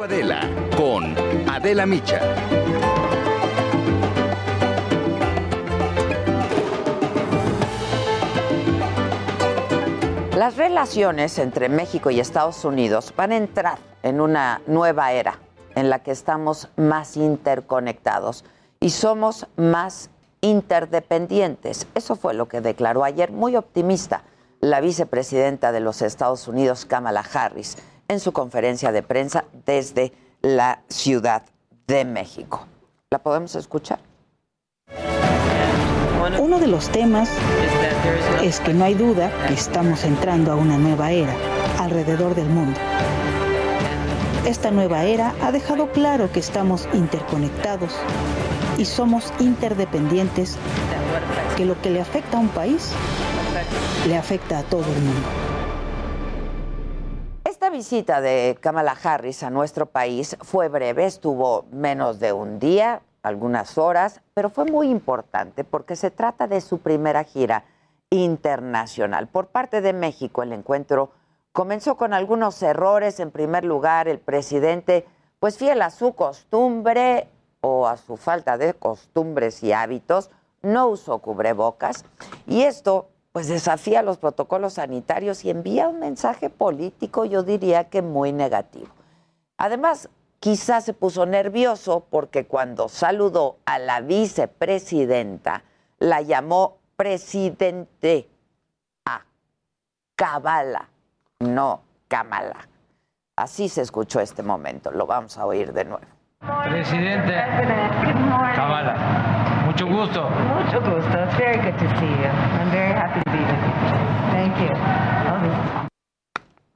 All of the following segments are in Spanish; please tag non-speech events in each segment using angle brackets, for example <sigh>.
Adela con Adela Micha. Las relaciones entre México y Estados Unidos van a entrar en una nueva era en la que estamos más interconectados y somos más interdependientes. Eso fue lo que declaró ayer muy optimista la vicepresidenta de los Estados Unidos, Kamala Harris, en su conferencia de prensa desde la Ciudad de México. ¿La podemos escuchar? Uno de los temas es que no hay duda que estamos entrando a una nueva era alrededor del mundo. Esta nueva era ha dejado claro que estamos interconectados y somos interdependientes, que lo que le afecta a un país le afecta a todo el mundo. Esta visita de Kamala Harris a nuestro país fue breve, estuvo menos de un día, algunas horas, pero fue muy importante porque se trata de su primera gira internacional. Por parte de México, el encuentro comenzó con algunos errores. En primer lugar, el presidente, pues fiel a su costumbre o a su falta de costumbres y hábitos, no usó cubrebocas. Y esto, pues desafía los protocolos sanitarios y envía un mensaje político, yo diría que muy negativo. Además, quizás se puso nervioso porque cuando saludó a la vicepresidenta, la llamó presidente a Cabala, no Kamala. Así se escuchó este momento, lo vamos a oír de nuevo. Presidente Kamala, mucho gusto. Mucho gusto. It's very good to see you. I'm very happy to be with you. Thank you.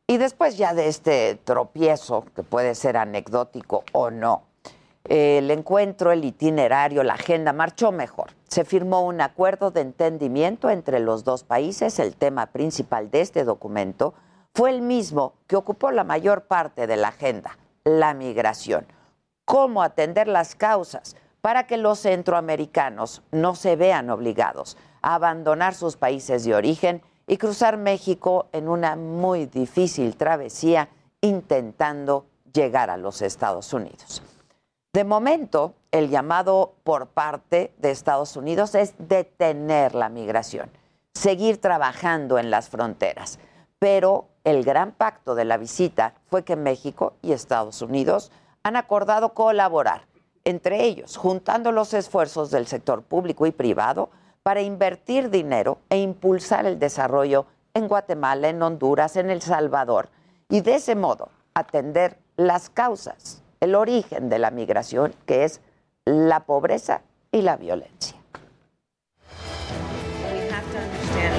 Y después ya de este tropiezo, que puede ser anecdótico o no, el encuentro, el itinerario, la agenda marchó mejor. Se firmó un acuerdo de entendimiento entre los dos países. El tema principal de este documento fue el mismo que ocupó la mayor parte de la agenda, la migración. Cómo atender las causas para que los centroamericanos no se vean obligados a abandonar sus países de origen y cruzar México en una muy difícil travesía intentando llegar a los Estados Unidos. De momento, el llamado por parte de Estados Unidos es detener la migración, seguir trabajando en las fronteras. Pero el gran pacto de la visita fue que México y Estados Unidos han acordado colaborar entre ellos, juntando los esfuerzos del sector público y privado para invertir dinero e impulsar el desarrollo en Guatemala, en Honduras, en El Salvador, y de ese modo atender las causas, el origen de la migración, que es la pobreza y la violencia.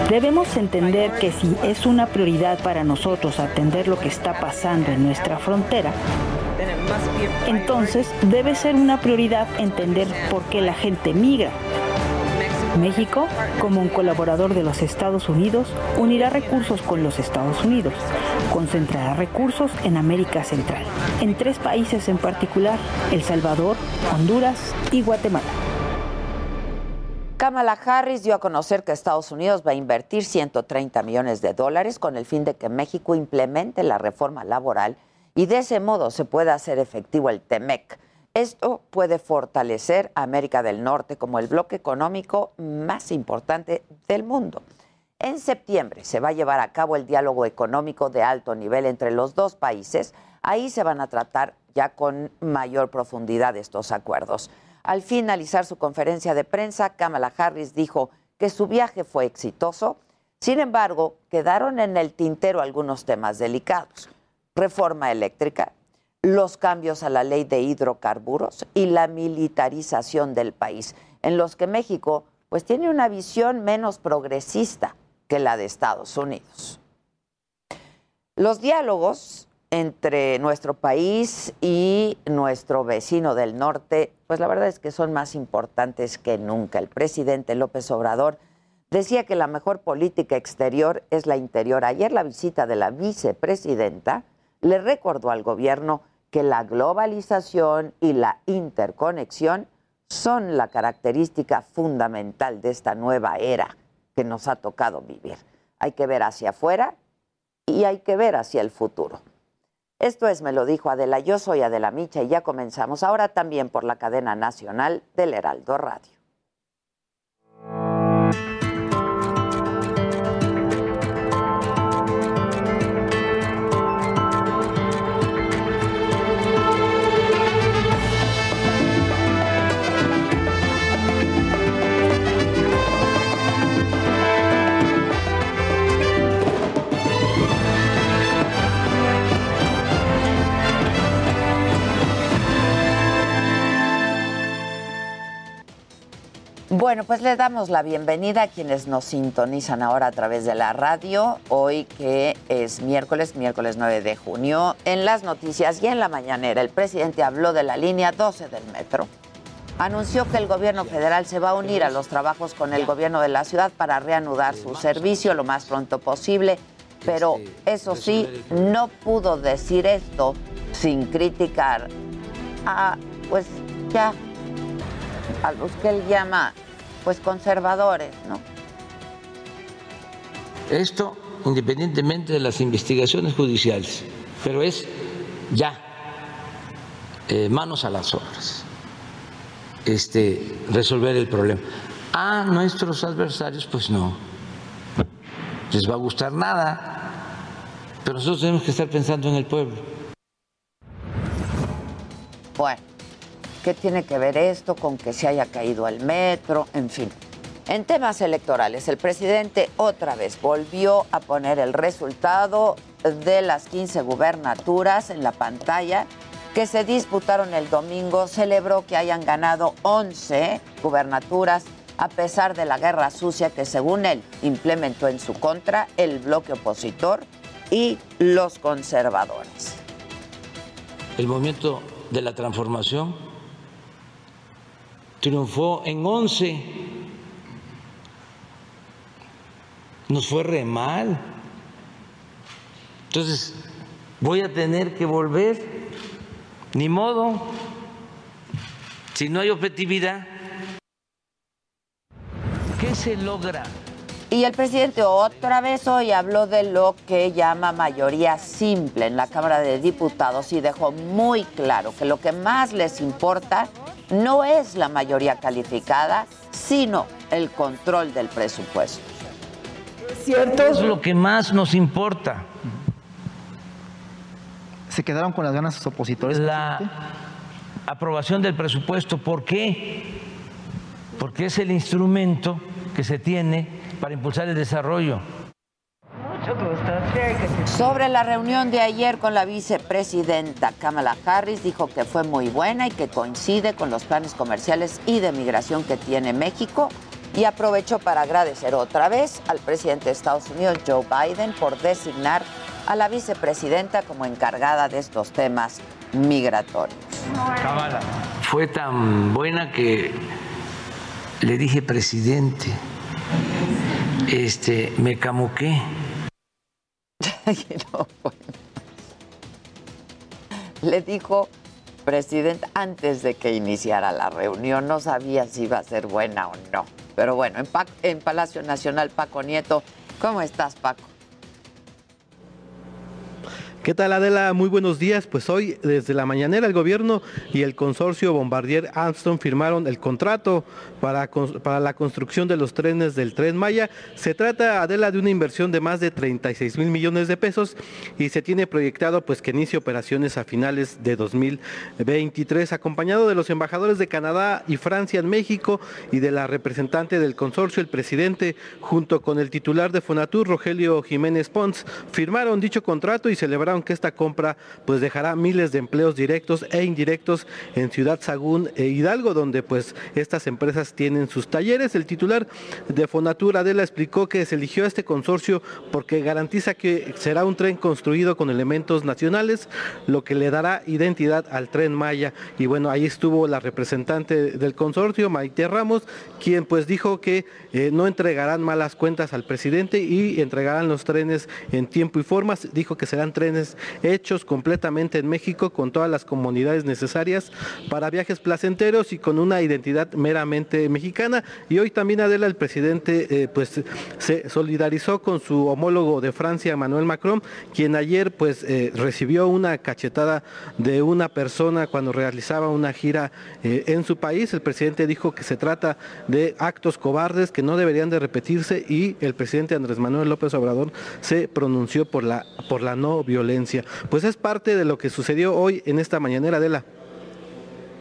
Debemos entender que si es una prioridad para nosotros atender lo que está pasando en nuestra frontera, entonces debe ser una prioridad entender por qué la gente migra México, como un colaborador de los Estados Unidos, unirá recursos con los Estados Unidos, concentrará recursos en América Central, en tres países en particular, El Salvador, Honduras y Guatemala. Kamala Harris dio a conocer que Estados Unidos va a invertir 130 millones de dólares con el fin de que México implemente la reforma laboral y de ese modo se pueda hacer efectivo el TEMEC esto puede fortalecer a América del Norte como el bloque económico más importante del mundo. En septiembre se va a llevar a cabo el diálogo económico de alto nivel entre los dos países. Ahí se van a tratar ya con mayor profundidad estos acuerdos. Al finalizar su conferencia de prensa, Kamala Harris dijo que su viaje fue exitoso. Sin embargo, quedaron en el tintero algunos temas delicados. Reforma eléctrica, los cambios a la ley de hidrocarburos y la militarización del país, en los que México pues tiene una visión menos progresista que la de Estados Unidos. Los diálogos entre nuestro país y nuestro vecino del norte, pues la verdad es que son más importantes que nunca. El presidente López Obrador decía que la mejor política exterior es la interior. Ayer la visita de la vicepresidenta le recordó al gobierno que la globalización y la interconexión son la característica fundamental de esta nueva era que nos ha tocado vivir. Hay que ver hacia afuera y hay que ver hacia el futuro. Esto es Me lo dijo Adela, yo soy Adela Micha y ya comenzamos ahora también por la cadena nacional del Heraldo Radio. Bueno, pues le damos la bienvenida a quienes nos sintonizan ahora a través de la radio, hoy que es miércoles, miércoles 9 de junio. En las noticias y en la mañanera, el presidente habló de la línea 12 del metro. Anunció que el gobierno federal se va a unir a los trabajos con el gobierno de la ciudad para reanudar su servicio lo más pronto posible, pero eso sí, no pudo decir esto sin criticar a, pues ya a los que él llama pues conservadores, ¿no? Esto independientemente de las investigaciones judiciales, pero es ya eh, manos a las obras, este, resolver el problema. A nuestros adversarios, pues no, les va a gustar nada, pero nosotros tenemos que estar pensando en el pueblo. Bueno ¿Qué tiene que ver esto con que se haya caído el metro? En fin. En temas electorales, el presidente otra vez volvió a poner el resultado de las 15 gubernaturas en la pantalla que se disputaron el domingo. Celebró que hayan ganado 11 gubernaturas a pesar de la guerra sucia que según él implementó en su contra el bloque opositor y los conservadores. El movimiento de la transformación triunfó en 11. Nos fue re mal. Entonces, voy a tener que volver. Ni modo. Si no hay objetividad. ¿Qué se logra? Y el presidente otra vez hoy habló de lo que llama mayoría simple en la Cámara de Diputados y dejó muy claro que lo que más les importa no es la mayoría calificada, sino el control del presupuesto. ¿Cierto? Es lo que más nos importa. ¿Se quedaron con las ganas sus opositores? La aprobación del presupuesto. ¿Por qué? Porque es el instrumento que se tiene para impulsar el desarrollo. Sobre la reunión de ayer con la vicepresidenta Kamala Harris, dijo que fue muy buena y que coincide con los planes comerciales y de migración que tiene México y aprovechó para agradecer otra vez al presidente de Estados Unidos, Joe Biden, por designar a la vicepresidenta como encargada de estos temas migratorios. Kamala fue tan buena que le dije presidente, este, me camuqué <laughs> Le dijo presidente antes de que iniciara la reunión, no sabía si iba a ser buena o no. Pero bueno, en, en Palacio Nacional, Paco Nieto, ¿cómo estás, Paco? ¿Qué tal Adela? Muy buenos días. Pues hoy desde la mañanera el gobierno y el consorcio Bombardier Armstrong firmaron el contrato para, para la construcción de los trenes del tren Maya. Se trata, Adela, de una inversión de más de 36 mil millones de pesos y se tiene proyectado pues que inicie operaciones a finales de 2023, acompañado de los embajadores de Canadá y Francia en México y de la representante del consorcio, el presidente, junto con el titular de Fonatur, Rogelio Jiménez Pons, firmaron dicho contrato y celebraron que esta compra pues dejará miles de empleos directos e indirectos en Ciudad Sagún e Hidalgo, donde pues estas empresas tienen sus talleres. El titular de Fonatur Adela explicó que se eligió este consorcio porque garantiza que será un tren construido con elementos nacionales, lo que le dará identidad al tren Maya. Y bueno, ahí estuvo la representante del consorcio, Maite Ramos, quien pues dijo que eh, no entregarán malas cuentas al presidente y entregarán los trenes en tiempo y forma. Dijo que serán trenes hechos completamente en México con todas las comunidades necesarias para viajes placenteros y con una identidad meramente mexicana. Y hoy también Adela, el presidente, eh, pues se solidarizó con su homólogo de Francia, Emmanuel Macron, quien ayer pues eh, recibió una cachetada de una persona cuando realizaba una gira eh, en su país. El presidente dijo que se trata de actos cobardes que no deberían de repetirse y el presidente Andrés Manuel López Obrador se pronunció por la, por la no violencia. Pues es parte de lo que sucedió hoy en esta mañanera de la...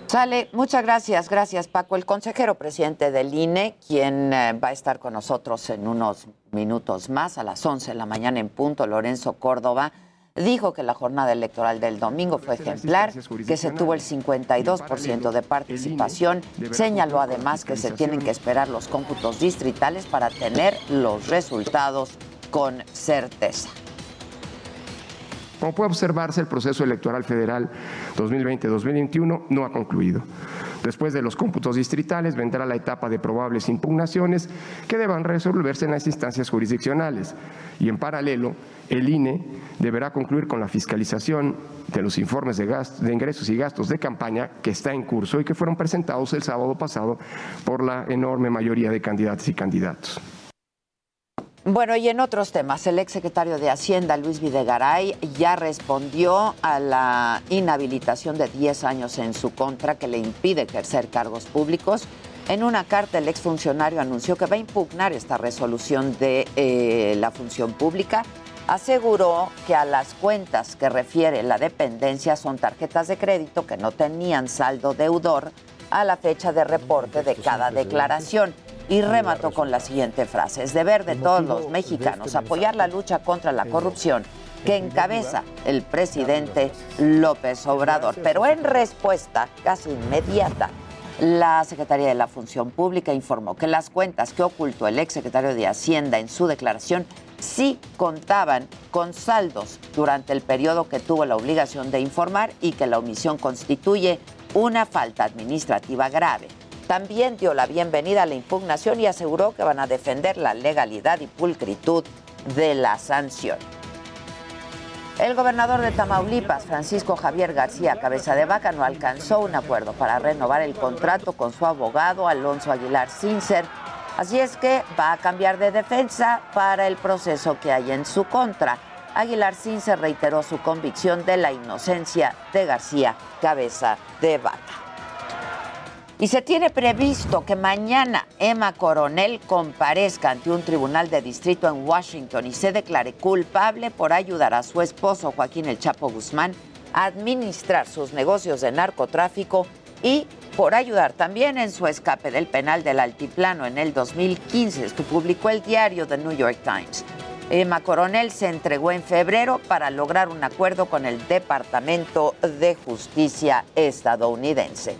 Sale, muchas gracias, gracias Paco, el consejero presidente del INE, quien eh, va a estar con nosotros en unos minutos más, a las 11 de la mañana en punto, Lorenzo Córdoba dijo que la jornada electoral del domingo fue ejemplar, que se tuvo el 52% de participación. Señaló además que se tienen que esperar los cómputos distritales para tener los resultados con certeza. Como puede observarse, el proceso electoral federal 2020-2021 no ha concluido. Después de los cómputos distritales vendrá la etapa de probables impugnaciones que deban resolverse en las instancias jurisdiccionales y en paralelo el INE deberá concluir con la fiscalización de los informes de, ingresos y gastos de campaña que está en curso y que fueron presentados el sábado pasado por la enorme mayoría de candidatas y candidatos. Bueno, y en otros temas, el exsecretario de Hacienda, Luis Videgaray, ya respondió a la inhabilitación de 10 años en su contra que le impide ejercer cargos públicos. En una carta, el exfuncionario anunció que va a impugnar esta resolución de eh, la función pública. Aseguró que a las cuentas que refiere la dependencia son tarjetas de crédito que no tenían saldo deudor a la fecha de reporte de cada declaración y remató con la siguiente frase. Es deber de todos los mexicanos apoyar la lucha contra la corrupción que encabeza el presidente López Obrador. Pero en respuesta casi inmediata, la Secretaría de la Función Pública informó que las cuentas que ocultó el exsecretario de Hacienda en su declaración sí contaban con saldos durante el periodo que tuvo la obligación de informar y que la omisión constituye una falta administrativa grave. También dio la bienvenida a la impugnación y aseguró que van a defender la legalidad y pulcritud de la sanción. El gobernador de Tamaulipas, Francisco Javier García Cabeza de Vaca, no alcanzó un acuerdo para renovar el contrato con su abogado Alonso Aguilar Sincer. Así es que va a cambiar de defensa para el proceso que hay en su contra. Aguilar Sincer reiteró su convicción de la inocencia de García Cabeza de Vaca. Y se tiene previsto que mañana Emma Coronel comparezca ante un tribunal de distrito en Washington y se declare culpable por ayudar a su esposo Joaquín El Chapo Guzmán a administrar sus negocios de narcotráfico y por ayudar también en su escape del penal del Altiplano en el 2015. Esto publicó el diario The New York Times. Emma Coronel se entregó en febrero para lograr un acuerdo con el Departamento de Justicia estadounidense.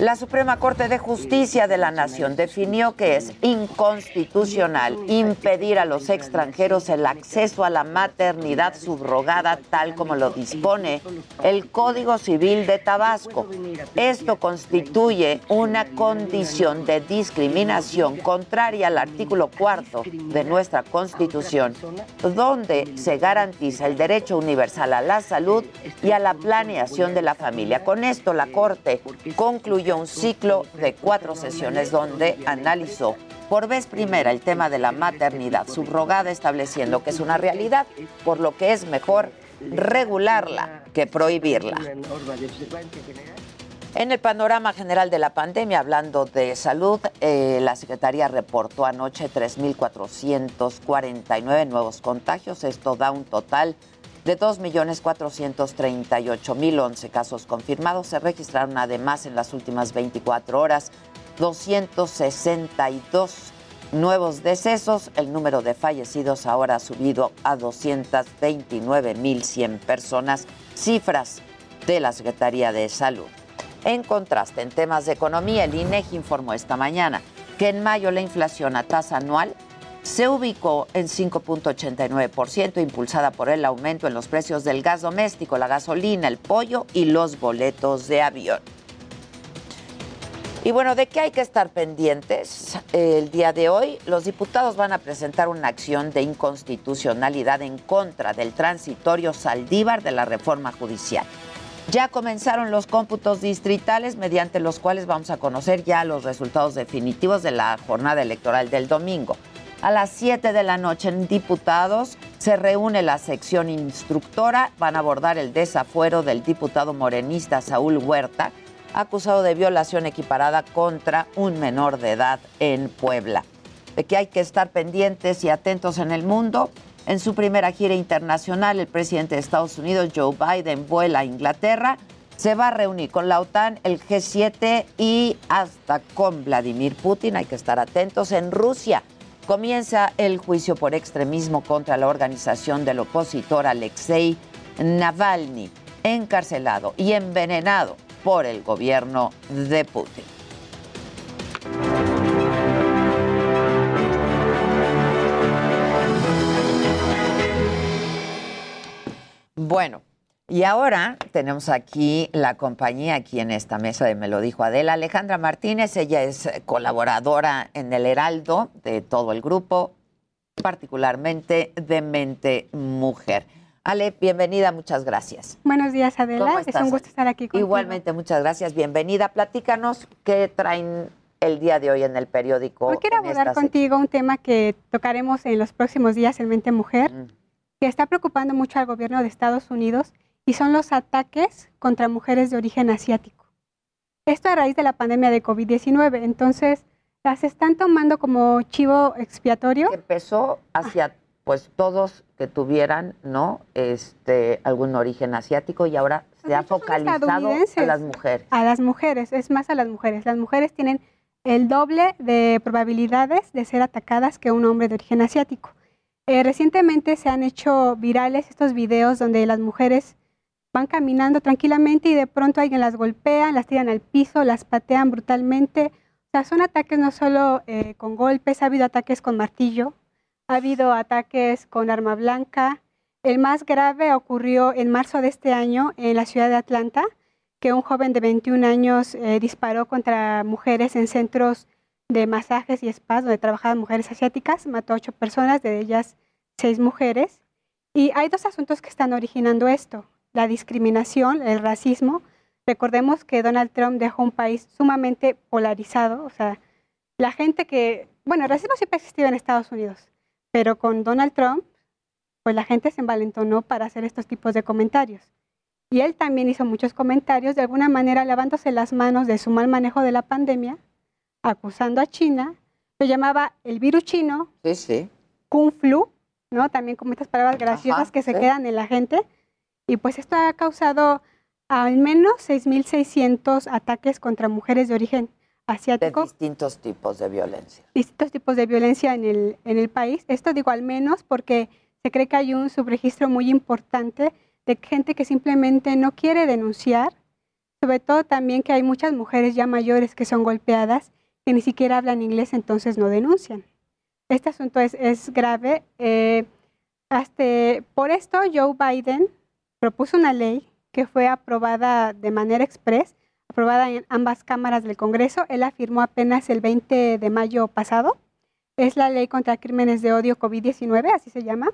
La Suprema Corte de Justicia de la Nación definió que es inconstitucional impedir a los extranjeros el acceso a la maternidad subrogada tal como lo dispone el Código Civil de Tabasco. Esto constituye una condición de discriminación contraria al artículo cuarto de nuestra Constitución, donde se garantiza el derecho universal a la salud y a la planeación de la familia. Con esto la Corte concluyó un ciclo de cuatro sesiones donde analizó por vez primera el tema de la maternidad subrogada, estableciendo que es una realidad, por lo que es mejor regularla que prohibirla. En el panorama general de la pandemia, hablando de salud, eh, la Secretaría reportó anoche 3.449 nuevos contagios. Esto da un total de 2.438.011 casos confirmados. Se registraron además en las últimas 24 horas 262 nuevos decesos. El número de fallecidos ahora ha subido a 229.100 personas, cifras de la Secretaría de Salud. En contraste, en temas de economía, el INEGI informó esta mañana que en mayo la inflación a tasa anual se ubicó en 5.89%, impulsada por el aumento en los precios del gas doméstico, la gasolina, el pollo y los boletos de avión. Y bueno, ¿de qué hay que estar pendientes? El día de hoy los diputados van a presentar una acción de inconstitucionalidad en contra del transitorio Saldívar de la reforma judicial. Ya comenzaron los cómputos distritales mediante los cuales vamos a conocer ya los resultados definitivos de la jornada electoral del domingo. A las 7 de la noche en diputados se reúne la sección instructora, van a abordar el desafuero del diputado morenista Saúl Huerta, acusado de violación equiparada contra un menor de edad en Puebla. De que hay que estar pendientes y atentos en el mundo. En su primera gira internacional, el presidente de Estados Unidos, Joe Biden, vuela a Inglaterra. Se va a reunir con la OTAN, el G7 y hasta con Vladimir Putin. Hay que estar atentos. En Rusia comienza el juicio por extremismo contra la organización del opositor Alexei Navalny, encarcelado y envenenado por el gobierno de Putin. Y ahora tenemos aquí la compañía, aquí en esta mesa de Me lo dijo Adela, Alejandra Martínez, ella es colaboradora en el Heraldo de todo el grupo, particularmente de Mente Mujer. Ale, bienvenida, muchas gracias. Buenos días, Adela. ¿Cómo Es un gusto estar aquí contigo. Igualmente, muchas gracias, bienvenida. Platícanos qué traen el día de hoy en el periódico. Hoy quiero abordar contigo un tema que tocaremos en los próximos días en Mente Mujer, Mm. que está preocupando mucho al gobierno de Estados Unidos y son los ataques contra mujeres de origen asiático. Esto a raíz de la pandemia de COVID-19. Entonces, las están tomando como chivo expiatorio. empezó hacia pues todos que tuvieran no este algún origen asiático y ahora se ha focalizado a las mujeres. A las mujeres, es más a las mujeres. Las mujeres tienen el doble de probabilidades de ser atacadas que un hombre de origen asiático. Eh, recientemente se han hecho virales estos videos donde las mujeres van caminando tranquilamente y de pronto alguien las golpea, las tiran al piso, las patean brutalmente. O sea, son ataques no solo eh, con golpes, ha habido ataques con martillo, ha habido ataques con arma blanca. El más grave ocurrió en marzo de este año en la ciudad de Atlanta, que un joven de 21 años eh, disparó contra mujeres en centros de masajes y spas donde trabajaban mujeres asiáticas, mató a ocho personas, de ellas seis mujeres. Y hay dos asuntos que están originando esto, la discriminación, el racismo. Recordemos que Donald Trump dejó un país sumamente polarizado, o sea, la gente que, bueno, el racismo siempre ha existido en Estados Unidos, pero con Donald Trump, pues la gente se envalentonó para hacer estos tipos de comentarios. Y él también hizo muchos comentarios, de alguna manera lavándose las manos de su mal manejo de la pandemia, acusando a China, lo llamaba el virus chino, Sí, sí. Kung Flu, ¿no? También como estas palabras graciosas Ajá, que se sí. quedan en la gente. Y pues esto ha causado al menos 6.600 ataques contra mujeres de origen De asiático, distintos tipos de violencia. distintos tipos de violencia en el, en el país. Esto digo al menos porque se cree que hay un subregistro muy importante de gente que simplemente no quiere denunciar, sobre todo también que hay muchas mujeres ya mayores que son golpeadas, que ni siquiera hablan inglés, entonces no denuncian. Este asunto es, es grave. eh, hasta, por esto, Joe Biden propuso una ley que fue aprobada de manera express, aprobada en ambas cámaras del Congreso. Él la firmó apenas el 20 de mayo pasado. Es la ley contra crímenes de odio COVID-19, así se llama,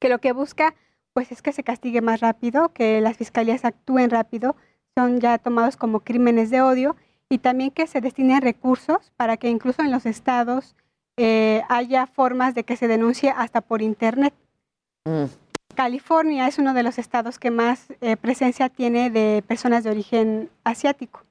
que lo que busca pues es que se castigue más rápido, que las fiscalías actúen rápido, son ya tomados como crímenes de odio y también que se destinen recursos para que incluso en los estados eh, haya formas de que se denuncie hasta por internet. Mm. California es uno de los estados que más eh, presencia tiene de personas de origen asiático.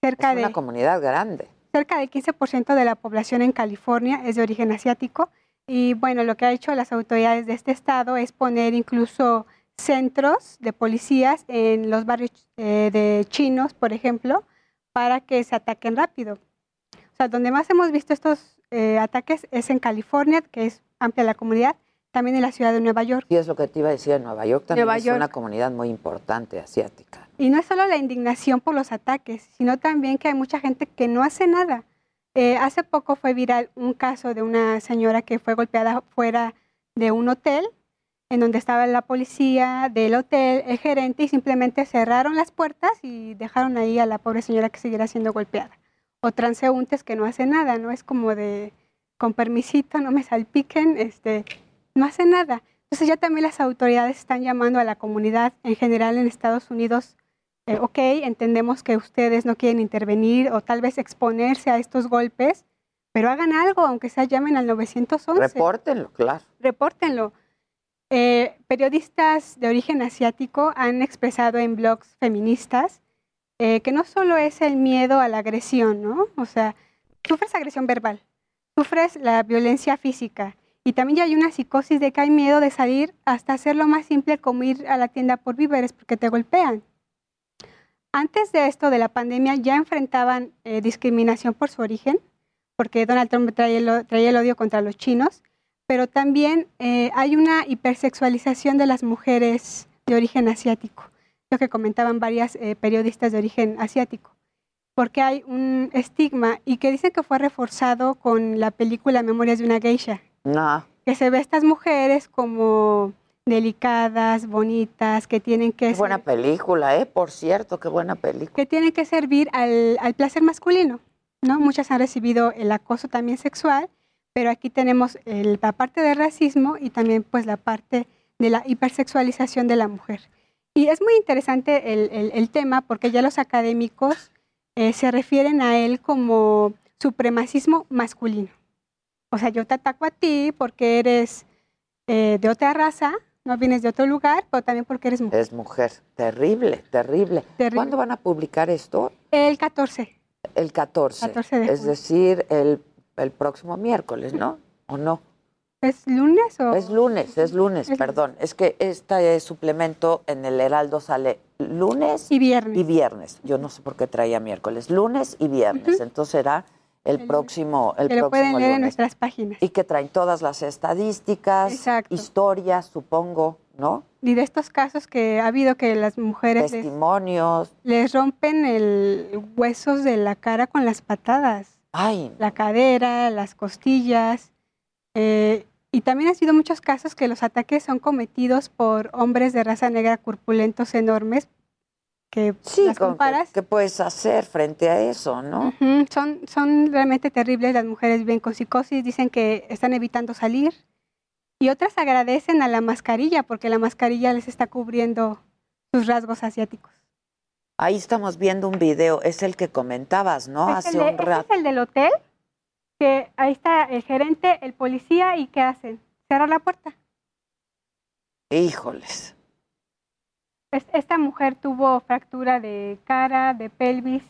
Cerca Es de una comunidad grande. cerca del 15% de la población en California es de origen asiático. Y bueno, lo que ha hecho las autoridades de este estado es poner incluso centros de policías en los barrios eh, de chinos, por ejemplo, para que se ataquen rápido. O sea, donde más hemos visto estos eh, ataques es en California, que es amplia la comunidad, también en la ciudad de Nueva York. Y es lo que te iba a decir, en Nueva York también Nueva es York. una comunidad muy importante asiática. Y no es solo la indignación por los ataques, sino también que hay mucha gente que no hace nada. Eh, hace poco fue viral un caso de una señora que fue golpeada fuera de un hotel, en donde estaba la policía del hotel, el gerente, y simplemente cerraron las puertas y dejaron ahí a la pobre señora que siguiera siendo golpeada. o transeúntes que no hacen nada, ¿no? Es como de, con permisito, no me salpiquen, este, no hace nada. Entonces ya también las autoridades están llamando a la comunidad en general en Estados Unidos, eh, ok, entendemos que ustedes no quieren intervenir o tal vez exponerse a estos golpes, pero hagan algo, aunque sea llamen al 911. Repórtenlo, claro. Repórtenlo. Eh, periodistas de origen asiático han expresado en blogs feministas eh, que no solo es el miedo a la agresión, ¿no? O sea, sufres agresión verbal, sufres la violencia física y también ya hay una psicosis de que hay miedo de salir hasta hacer lo más simple como ir a la tienda por víveres porque te golpean. Antes de esto de la pandemia ya enfrentaban eh, discriminación por su origen, porque Donald Trump traía el, odio contra los chinos, pero también eh, hay una hipersexualización de las mujeres de origen asiático, lo que comentaban varias eh, periodistas de origen asiático, porque hay un estigma y que dicen que fue reforzado con la película Memorias de una geisha. No. Que se ve a estas mujeres como delicadas, bonitas, que tienen que... Qué buena película, ¿eh? Por cierto, qué buena película. Que tienen que servir al, al placer masculino. ¿no? Muchas han recibido el acoso también sexual, pero aquí tenemos la parte de racismo y también pues la parte de la hipersexualización de la mujer. Y es muy interesante el, tema porque ya los académicos eh, se refieren a él como supremacismo masculino. O sea, yo te ataco a ti porque eres eh, de otra raza, no vienes de otro lugar, pero también porque eres mujer. Es mujer, terrible, terrible. terrible. ¿Cuándo van a publicar esto? El 14. El 14. es decir, el, el, próximo miércoles, ¿no? ¿O no? ¿Es lunes o...? Es lunes, es lunes, perdón. Es que este suplemento en el Heraldo sale lunes y viernes. Y viernes. Yo no sé por qué traía miércoles. Lunes y viernes. Entonces será el, próximo el lo pueden leer en nuestras páginas. Y que traen todas las estadísticas, historias, supongo, ¿no? y de estos casos que ha habido que las mujeres testimonios les, rompen el huesos de la cara con las patadas Ay. la cadera las costillas eh, y también ha sido muchos casos que los ataques son cometidos por hombres de raza negra corpulentos enormes que sí, las comparas. ¿Qué puedes hacer frente a eso, no? son, son realmente terribles. Las mujeres viven con psicosis, dicen que están evitando salir, y otras agradecen a la mascarilla porque la mascarilla les está cubriendo sus rasgos asiáticos. Ahí estamos viendo un video, es el que comentabas, ¿no? Hace un rato. es el del hotel, que ahí está el gerente, el policía y ¿qué hacen? Cerrar la puerta. Híjoles. Esta mujer tuvo fractura de cara, de pelvis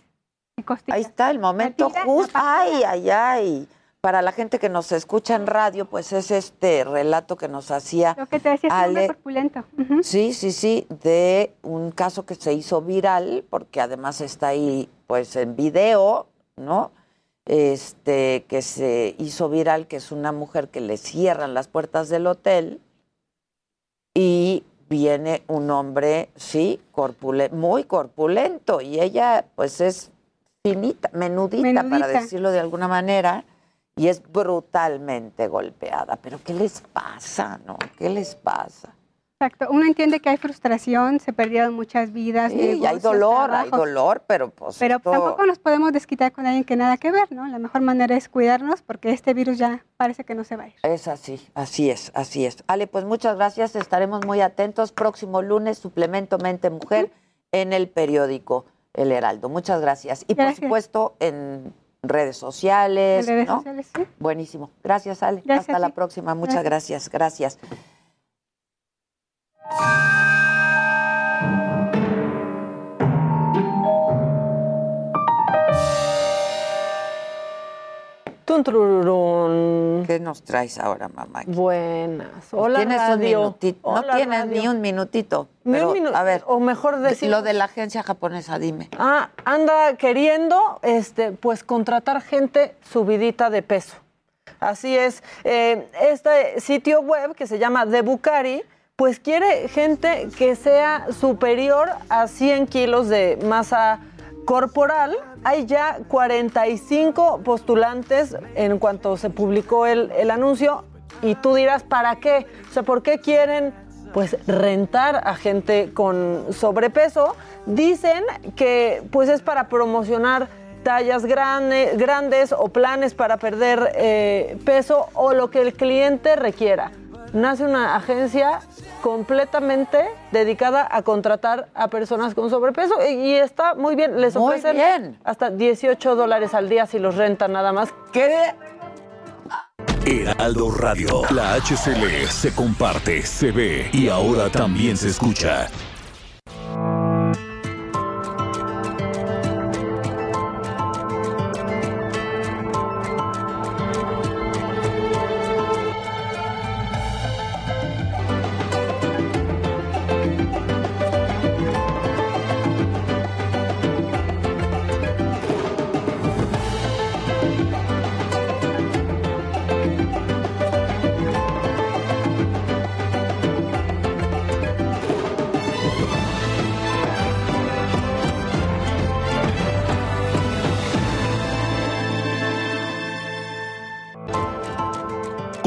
y costillas. Ahí está el momento justo. Ay, ay, ay para la gente que nos escucha en radio, pues es este relato que nos hacía. Lo que te decía Ale, corpulento. Sí, sí, sí, de un caso que se hizo viral, porque además está ahí, pues en video, ¿no? Este, que se hizo viral, que es una mujer que le cierran las puertas del hotel y viene un hombre, sí, muy corpulento, y ella, pues es finita, menudita. para decirlo de alguna manera y es brutalmente golpeada. Pero ¿qué les pasa, no? ¿Qué les pasa? Exacto, uno entiende que hay frustración, se perdieron muchas vidas. Sí, y hay dolor, hay dolor, pero pues. Pero tampoco nos podemos desquitar con alguien que nada que ver, ¿no? La mejor manera es cuidarnos porque este virus ya parece que no se va a ir. Es así, así es, así es. Ale, pues muchas gracias, estaremos muy atentos. Próximo lunes, suplemento Mente Mujer en el periódico El Heraldo. Muchas gracias. Y por supuesto, en redes sociales. redes sociales, sí. Buenísimo. Gracias, Ale. Hasta la próxima. Muchas gracias. gracias. ¿Qué nos traes ahora, mamá? Buenas. Hola, ¿Tienes radio. Un minutito? no tienes ni un minutito. Ni un minuto. A ver. O mejor decir. Lo de la agencia japonesa, dime. Ah, anda queriendo, este, pues contratar gente subidita de peso. Así es. Eh, este sitio web que se llama The Bucari, pues quiere gente que sea superior a 100 kilos de masa corporal, hay ya 45 postulantes en cuanto se publicó el, anuncio y tú dirás, ¿para qué? O sea, ¿por qué quieren pues rentar a gente con sobrepeso? Dicen que pues es para promocionar tallas grande- grandes o planes para perder eh, peso o lo que el cliente requiera. Nace una agencia completamente dedicada a contratar a personas con sobrepeso y, y está muy bien. Les Muy ofrecen bien. hasta 18 dólares al día si los rentan nada más. ¿Qué? Heraldo Radio. La HCL se comparte, se ve y ahora también se escucha.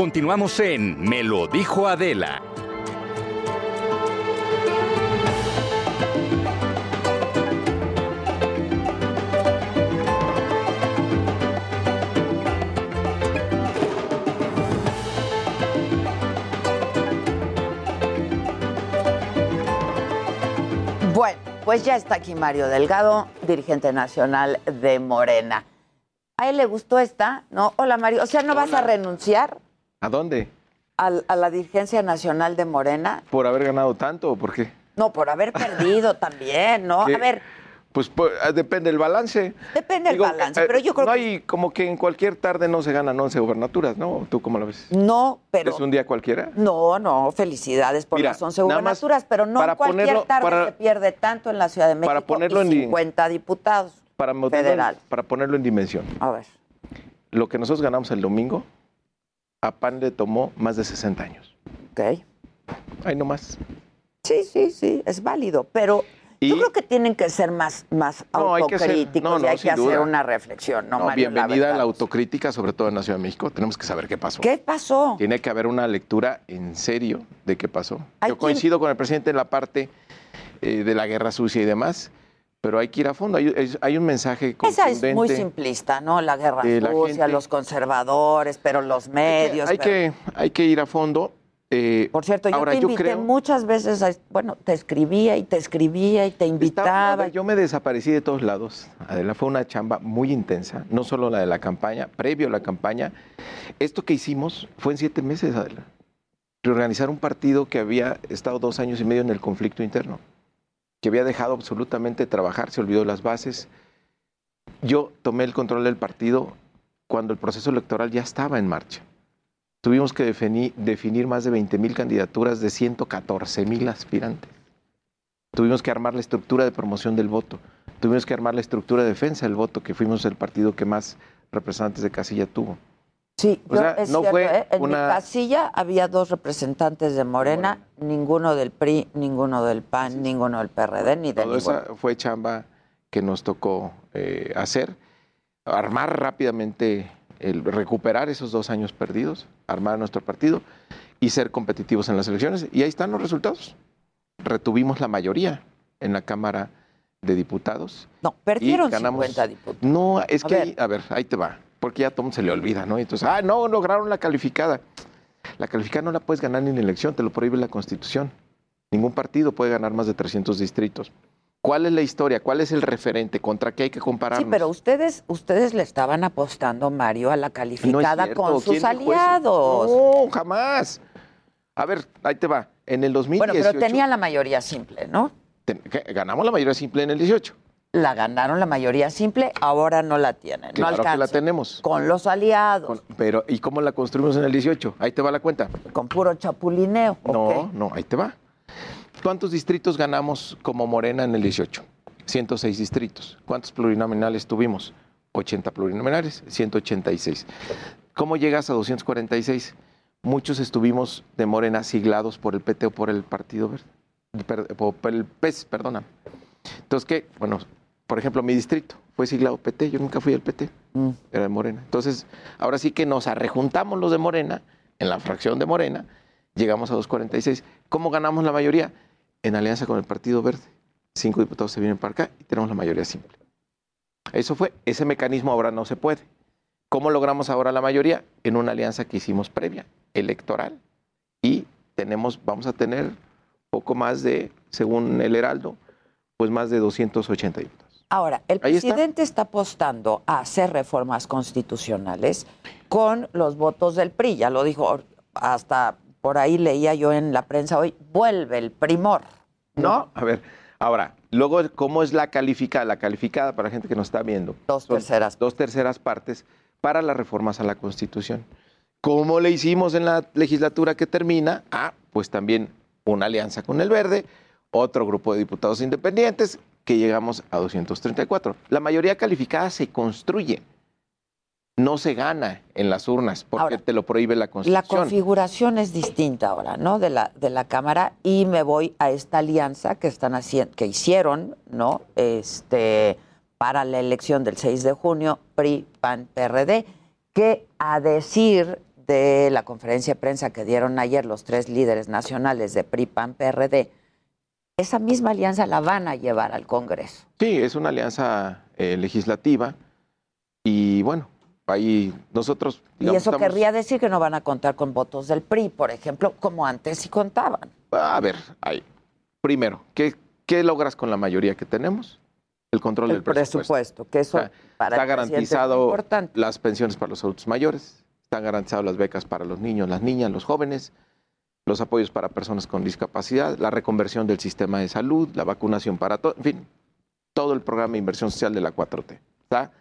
Continuamos en Me lo dijo Adela. Bueno, pues ya está aquí Mario Delgado, dirigente nacional de Morena. ¿A él le gustó esta? ¿No? Hola Mario. O sea, ¿no vas a renunciar ¿A dónde? al- a, la dirigencia nacional de Morena? ¿Por haber ganado tanto o por qué? No, por haber perdido <laughs> también, ¿no? ¿Qué? A ver, Pues, pues, ah, depende del balance. depende del Digo, balance, eh, pero yo creo no que hay como que en cualquier tarde no se ganan 11 gobernaturas, ¿no? ¿Tú cómo lo ves? no, pero... ¿Es un día cualquiera? No, no, felicidades por Mira, las 11 nada más gubernaturas, pero no para en cualquier ponerlo- tarde para- se pierde tanto en la Ciudad de México para ponerlo y en di- 50 diputados. Para, ponerlo- Federal. para ponerlo en dimensión. A ver. Lo que nosotros ganamos el domingo, a PAN le tomó más de 60 años. Ok. Ahí nomás. Sí, sí, sí, es válido, pero yo creo que tienen que ser más, más No, hay que ser- autocríticos no, y hay que hacer duda. una reflexión, ¿no, Mario? La bienvenida a verdad. la autocrítica, sobre todo en la Ciudad de México. Tenemos que saber qué pasó. ¿Qué pasó? Tiene que haber una lectura en serio de qué pasó. Yo quien- coincido con el presidente en la parte eh, de la guerra sucia y demás, pero hay que ir a fondo. Hay, un mensaje Esa es muy simplista, ¿no? La guerra sucia, los conservadores, pero los medios. Hay pero- que, hay que ir a fondo. eh, Por cierto, yo ahora te yo invité creo, muchas veces, a, bueno, te escribía y te escribía y te Estaba- invitaba. yo me desaparecí de todos lados. Adela, fue una chamba muy intensa, no solo la de la campaña, previo a la campaña. Esto que hicimos fue en siete meses, Adela. Reorganizar un partido que había estado dos años y medio en el conflicto interno, que había dejado absolutamente trabajar, se olvidó las bases. Yo tomé el control del partido cuando el proceso electoral ya estaba en marcha. Tuvimos que definir, definir más de 20 mil candidaturas de 114 mil aspirantes. Tuvimos que armar la estructura de promoción del voto. Tuvimos que armar la estructura de defensa del voto, que fuimos el partido que más representantes de casilla tuvo. Sí, O yo- sea, es no cierto, fue ¿eh? En una- mi casilla había dos representantes de Morena, ninguno del PRI, ninguno del PAN, ninguno del PRD, ni de Todo ninguno. esa fue chamba que nos tocó eh, hacer. Armar rápidamente, el, recuperar esos dos años perdidos, armar nuestro partido y ser competitivos en las elecciones. Y ahí están los resultados. Retuvimos la mayoría en la Cámara de Diputados. No, perdieron ganamos- 50 diputados. No, es A que, ver. ahí- a ver, ahí te va, porque ya a todo mundo se le olvida, ¿no? Entonces, ah, no, lograron la calificada. La calificada no la puedes ganar ni en elección, te lo prohíbe la Constitución. Ningún partido puede ganar más de 300 distritos. ¿Cuál es la historia? ¿Cuál es el referente? ¿Contra qué hay que compararnos? Sí, pero ustedes, ustedes le estaban apostando, Mario, a la calificada con ¿Quién sus aliados. No, jamás. A ver, ahí te va. En el 2018 bueno, pero tenían la mayoría simple, ¿no? ten- ganamos la mayoría simple en el 18. La ganaron la mayoría simple, ahora no la tienen. Claro no que la tenemos. Con los aliados, Con- pero, ¿y cómo la construimos en el 18? Ahí te va la cuenta. con puro chapulineo. No, no, ahí te va. ¿Cuántos distritos ganamos como Morena en el 18? 106 distritos. ¿Cuántos plurinominales tuvimos? 80 plurinominales, 186. ¿Cómo llegas a 246? Muchos estuvimos de Morena siglados por el PT o por el Partido Verde. Por el PES, perdona. Entonces, ¿qué? Bueno, por ejemplo, mi distrito fue siglado PT, yo nunca fui del PT, Mm. era de Morena. Entonces, ahora sí que nos arrejuntamos los de Morena, en la fracción de Morena, llegamos a 246. ¿Cómo ganamos la mayoría? En alianza con el Partido Verde. Cinco diputados se vienen para acá y tenemos la mayoría simple. Eso fue, ese mecanismo ahora no se puede. ¿Cómo logramos ahora la mayoría? En una alianza que hicimos previa, electoral. Y tenemos, vamos a tener poco más de, según el Heraldo, pues más de 280 diputados. Ahora, el Ahí presidente está. apostando a hacer reformas constitucionales con los votos del PRI. Ya lo dijo, hasta por ahí leía yo en la prensa hoy, vuelve el primor. No, a ver, ahora, luego, ¿cómo es la calificada? La calificada para la gente que nos está viendo. Dos terceras. Dos terceras partes para las reformas a la Constitución. ¿Cómo le hicimos en la legislatura que termina? Ah, pues también una alianza con el Verde, otro grupo de diputados independientes, que llegamos a 234. La mayoría calificada se construye, no se gana en las urnas, porque Ahora, te lo prohíbe la La Constitución. configuración es distinta ahora, ¿no? De la, de la Cámara y me voy a esta alianza que están haciendo, que hicieron, ¿no? Este, para la elección del 6 de junio, PRI, PAN, PRD, que a decir de la conferencia de prensa que dieron ayer los tres líderes nacionales de PRI, PAN, PRD, esa misma alianza la van a llevar al Congreso. Sí, es una alianza eh, legislativa y bueno, ahí nosotros... y eso estamos- querría decir que no van a contar con votos del PRI, por ejemplo, como antes sí contaban. A ver, ahí. Primero, ¿qué, qué logras con la mayoría que tenemos? El control El del presupuesto. presupuesto, que eso O sea, para está el es garantizado las pensiones para los adultos mayores, están garantizadas las becas para los niños, las niñas, los jóvenes, los apoyos para personas con discapacidad, la reconversión del sistema de salud, la vacunación para todo, en fin, todo el programa de inversión social de la 4T. Está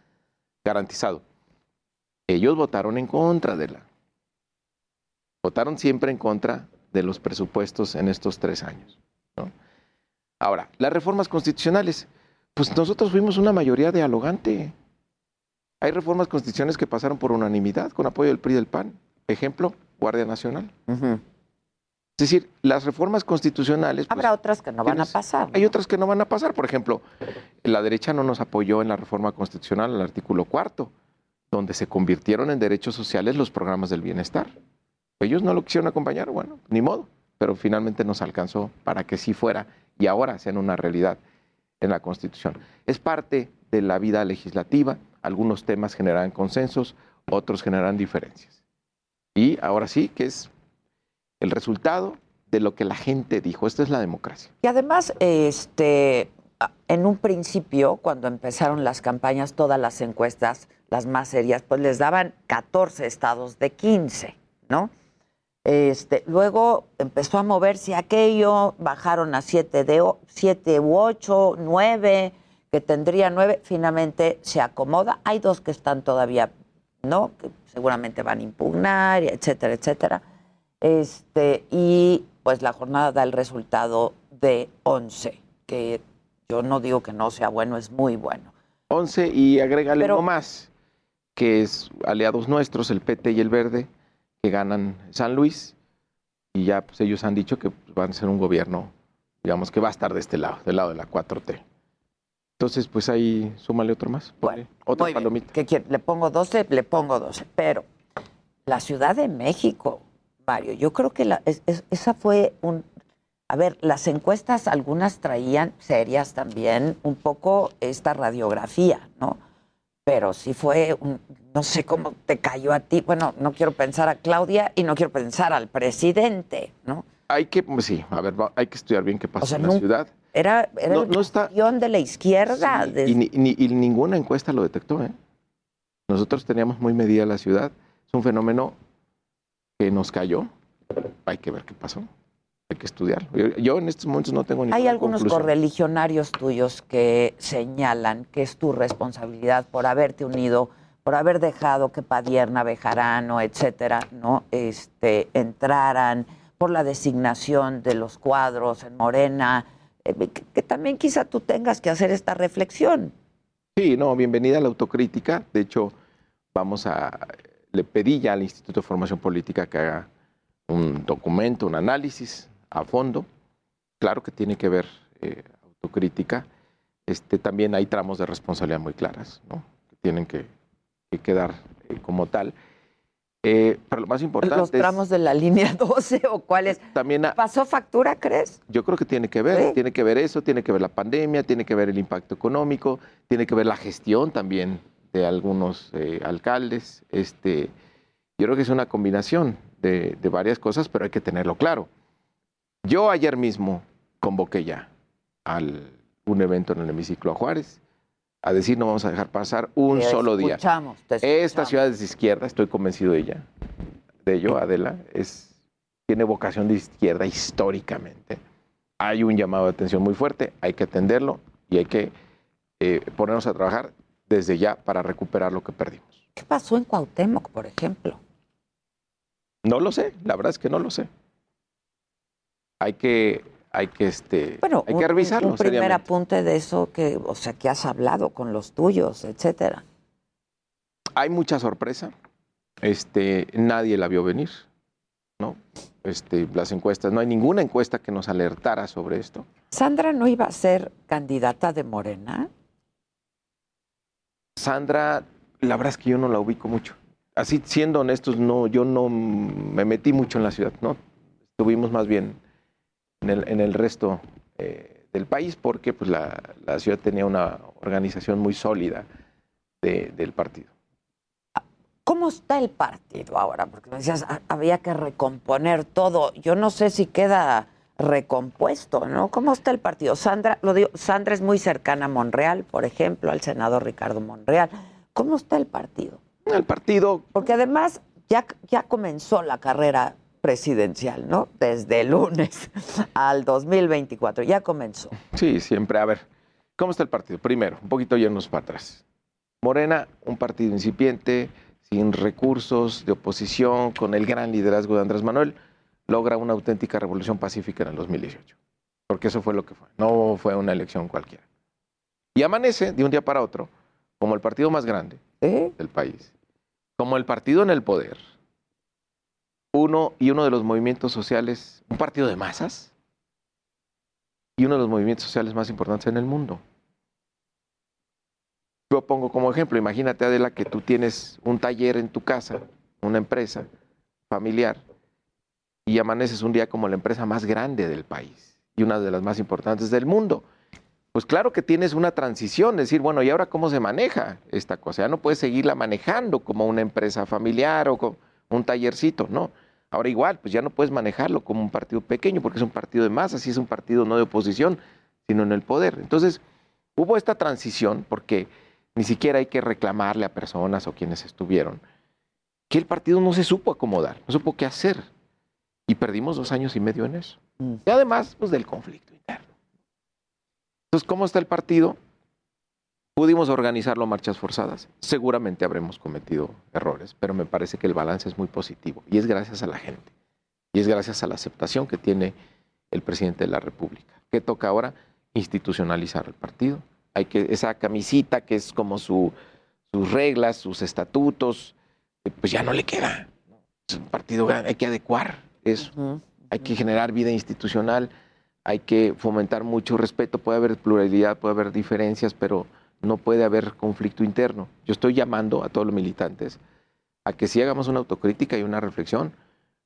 garantizado. Ellos votaron en contra de la. Votaron siempre en contra de los presupuestos en estos tres años. Ahora, las reformas constitucionales, pues nosotros fuimos una mayoría dialogante. Hay reformas constitucionales que pasaron por unanimidad con apoyo del PRI y del PAN. Ejemplo, Guardia Nacional. Es decir, las reformas constitucionales. pues, Habrá otras que no van a pasar. Hay otras que no van a pasar. Por ejemplo, la derecha no nos apoyó en la reforma constitucional al artículo cuarto, donde se convirtieron en derechos sociales los programas del bienestar. Ellos no lo quisieron acompañar, bueno, ni modo, pero finalmente nos alcanzó para que sí fuera y ahora sean una realidad en la Constitución. Es parte de la vida legislativa, algunos temas generan consensos, otros generan diferencias. Y ahora sí que es el resultado de lo que la gente dijo. Esta es la democracia. Y además, este, en un principio, cuando empezaron las campañas, todas las encuestas, las más serias, pues les daban 14 estados de 15, ¿no? Este, luego empezó a moverse aquello, bajaron a 7 de siete u 8, 9, que tendría 9, finalmente se acomoda. Hay dos que están todavía, ¿no? Que seguramente van a impugnar, etcétera, etcétera. Este, y pues la jornada da el resultado de 11, que yo no digo que no sea bueno, es muy bueno. 11 y agrégale Pero- uno más, que es aliados nuestros, el PT y el Verde, que ganan San Luis, y ya pues, ellos han dicho que pues, van a ser un gobierno, digamos, que va a estar de este lado, del lado de la 4T. Entonces, pues ahí súmale otro más. ponle otra Muy bien. palomita. ¿Qué quiere? Le pongo 12, le pongo 12. Pero la Ciudad de México, Mario, yo creo que la- es- es- esa fue un... A ver, las encuestas algunas traían serias también un poco esta radiografía, ¿no? Pero sí fue, un, no sé cómo te cayó a ti. Bueno, no quiero pensar a Claudia y no quiero pensar al presidente, ¿no? Hay que, pues, sí, a ver, hay que estudiar bien qué pasa O sea, en la nunca- ciudad. Era, era No- el no está- de la izquierda. Sí, de- y, ni- ni- y ninguna encuesta lo detectó. ¿eh? Nosotros teníamos muy medida la ciudad. Es un fenómeno que nos cayó. Hay que ver qué pasó. Hay que estudiarlo. Yo, yo en estos momentos no tengo ninguna Hay algunos conclusión. correligionarios tuyos que señalan que es tu responsabilidad por haberte unido, por haber dejado que Padierna, Bejarano, etcétera, no, este, entraran, por la designación de los cuadros en Morena, eh, que, que también quizá tú tengas que hacer esta reflexión. Sí, no, bienvenida a la autocrítica. De hecho, vamos a. Le pedí ya al Instituto de Formación Política que haga un documento, un análisis a fondo. Claro que tiene que ver eh, autocrítica. Este, también hay tramos de responsabilidad muy claras, ¿no? Que tienen que, que quedar eh, como tal. Eh, pero lo más importante Los tramos de la línea <laughs> 12 o cuáles. También ¿Pasó factura, crees? Yo creo que tiene que ver, tiene que ver eso, tiene que ver la pandemia, tiene que ver el impacto económico, tiene que ver la gestión también de algunos eh, alcaldes. Este, yo creo que es una combinación de, de varias cosas, pero hay que tenerlo claro. Yo ayer mismo convoqué ya al un evento en el hemiciclo a Juárez a decir no vamos a dejar pasar un Te solo día. Esta ciudad es de izquierda, estoy convencido de ella, de ello, Adela, es, tiene vocación de izquierda históricamente. Hay un llamado de atención muy fuerte, hay que atenderlo y hay que eh, ponernos a trabajar desde ya para recuperar lo que perdimos. ¿Qué pasó en Cuauhtémoc, por ejemplo? No lo sé, la verdad es que no lo sé. Hay que, hay que, este, Bueno, hay que revisarlo. Un primer seriamente. apunte de eso que, o sea, que has hablado con los tuyos, etcétera. hay mucha sorpresa. Este, nadie la vio venir, ¿no? Este, las encuestas, no hay ninguna encuesta que nos alertara sobre esto. Sandra no iba a ser candidata de Morena. Sandra, la verdad es que yo no la ubico mucho. Así, siendo honestos, no, yo no me metí mucho en la ciudad, ¿no? Estuvimos más bien en el, resto eh, del país porque pues, la, la ciudad tenía una organización muy sólida de- del partido. ¿Cómo está el partido ahora? Porque me decías, "Ah, había que recomponer todo. Yo no sé si queda recompuesto, ¿no? ¿Cómo está el partido? Sandra, lo digo, Sandra es muy cercana a Monreal, por ejemplo, al senador Ricardo Monreal. ¿Cómo está el partido? El partido. Porque además ya, ya comenzó la carrera presidencial, ¿no? Desde el lunes <laughs> al 2024, ya comenzó. Sí, siempre. A ver, ¿cómo está el partido? Primero, un poquito yéndonos para atrás. Morena, un partido incipiente, sin recursos, de oposición, con el gran liderazgo de Andrés Manuel, logra una auténtica revolución pacífica en el 2018. Porque eso fue lo que fue. No fue una elección cualquiera. Y amanece de un día para otro como el partido más grande del país, como el partido en el poder, uno y uno de los movimientos sociales, un partido de masas, y uno de los movimientos sociales más importantes en el mundo. Yo pongo como ejemplo, imagínate Adela que tú tienes un taller en tu casa, una empresa familiar, y amaneces un día como la empresa más grande del país y una de las más importantes del mundo. Pues claro que tienes una transición, decir, bueno, ¿y ahora cómo se maneja esta cosa? Ya no puedes seguirla manejando como una empresa familiar o como un tallercito, no. Ahora igual, pues ya no puedes manejarlo como un partido pequeño porque es un partido de masas y es un partido no de oposición, sino en el poder. Entonces, hubo esta transición porque ni siquiera hay que reclamarle a personas o quienes estuvieron, que el partido no se supo acomodar, no supo qué hacer. Y perdimos dos años y medio en eso. Y además, pues del conflicto interno. Entonces, ¿cómo está el partido? Pudimos organizarlo marchas forzadas. Seguramente habremos cometido errores, pero me parece que el balance es muy positivo y es gracias a la gente. Y es gracias a la aceptación que tiene el presidente de la República. ¿Qué toca ahora? Institucionalizar el partido. Hay que, esa camisita que es como su, sus reglas, sus estatutos, eh, pues ya no le queda. Es un partido grande, hay que adecuar eso. Hay que generar vida institucional, hay que fomentar mucho respeto. Puede haber pluralidad, puede haber diferencias, pero no puede haber conflicto interno. Yo estoy llamando a todos los militantes a que sí hagamos una autocrítica y una reflexión,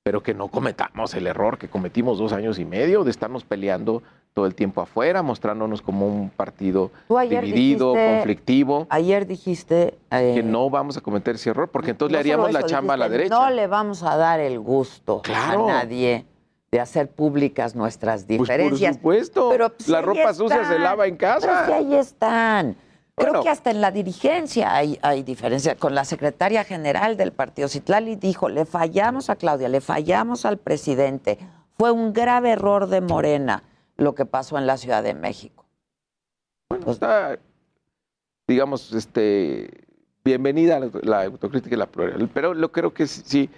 pero que no cometamos el error que cometimos dos años y medio de estarnos peleando todo el tiempo afuera, mostrándonos como un partido dividido, dijiste- conflictivo. Ayer dijiste... eh, que no vamos a cometer ese error, porque entonces le no haríamos la chamba a la derecha. No le vamos a dar el gusto Claro. a nadie de hacer públicas nuestras Pues por diferencias. supuesto, Pero, pues, la ropa sucia se lava en casa. Pero sí, ahí están. Creo Bueno. que hasta en la dirigencia hay, hay diferencia. Con la secretaria general del partido, Citlali dijo, le fallamos a Claudia, le fallamos al presidente. Fue un grave error de Morena lo que pasó en la Ciudad de México. Bueno, está, digamos, este, bienvenida la, la autocrítica y la pluralidad, pero lo creo que sí,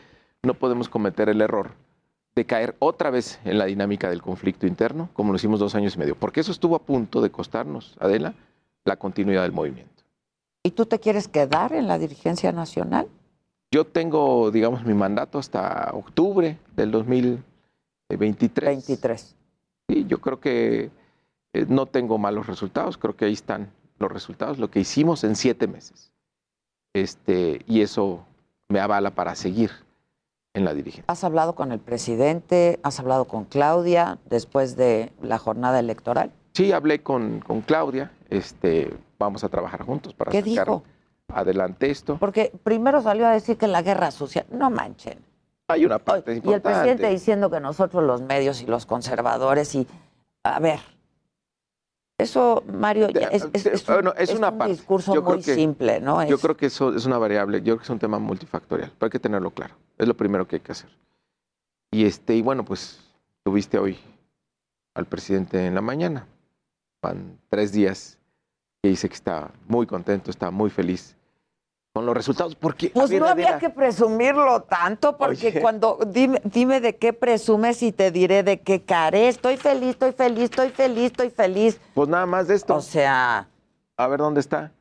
no podemos cometer el error de caer otra vez en la dinámica del conflicto interno, como lo hicimos dos años y medio, porque eso estuvo a punto de costarnos, Adela, la continuidad del movimiento. ¿Y tú te quieres quedar en la dirigencia nacional? Yo tengo, digamos, mi mandato hasta octubre del 2023. 23. Sí, yo creo que eh, no tengo malos resultados, creo que ahí están los resultados, lo que hicimos en siete meses. Este, y eso me avala para seguir. en la dirigencia. ¿Has hablado con el presidente? ¿Has hablado con Claudia después de la jornada electoral? Sí, hablé con, con Claudia. Este, vamos a trabajar juntos para ¿Qué sacar dijo? adelante esto. Porque primero salió a decir que la guerra social, no manchen. Hay una parte Y el presidente diciendo que nosotros los medios y los conservadores y a ver, eso Mario es, es- es un, Bueno, es una un parte. discurso Yo muy que- simple, ¿no? Yo creo que eso es una variable, yo creo que es un tema multifactorial, pero hay que tenerlo claro. Es lo primero que hay que hacer. Y este, y bueno, pues tuviste hoy al presidente en la mañana. Van tres días que dice que está muy contento, está muy feliz con los resultados. Porque, Pues ver, no había Adela, que presumirlo tanto, porque Oye. cuando dime, dime de qué presumes y te diré de qué care. Estoy feliz, estoy feliz, estoy feliz, estoy feliz. Pues nada más de esto. O sea, A ver dónde está.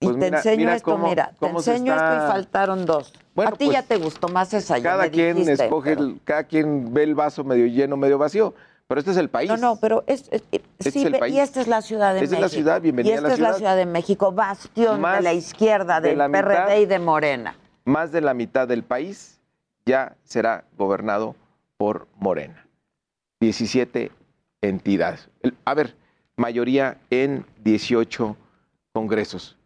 y Pues te mira- enseño mira esto, cómo- mira, te cómo se enseño esto y faltaron dos. Bueno, A ti pues, ya te gustó más esa, Cada me quien dijiste, escoge, pero- el- cada quien ve el vaso medio lleno, medio vacío. Pero este es el país. No, no, pero es, es- Este sí, es el ve- país. y esta es la Ciudad de Esta es México. la ciudad, bienvenida y a esta la es la ciudad. De México, bastión Más de la izquierda, de del la PRD mitad- y de Morena. más de la mitad del país ya será gobernado por Morena. 17 entidades. A ver, mayoría en 18 congresos.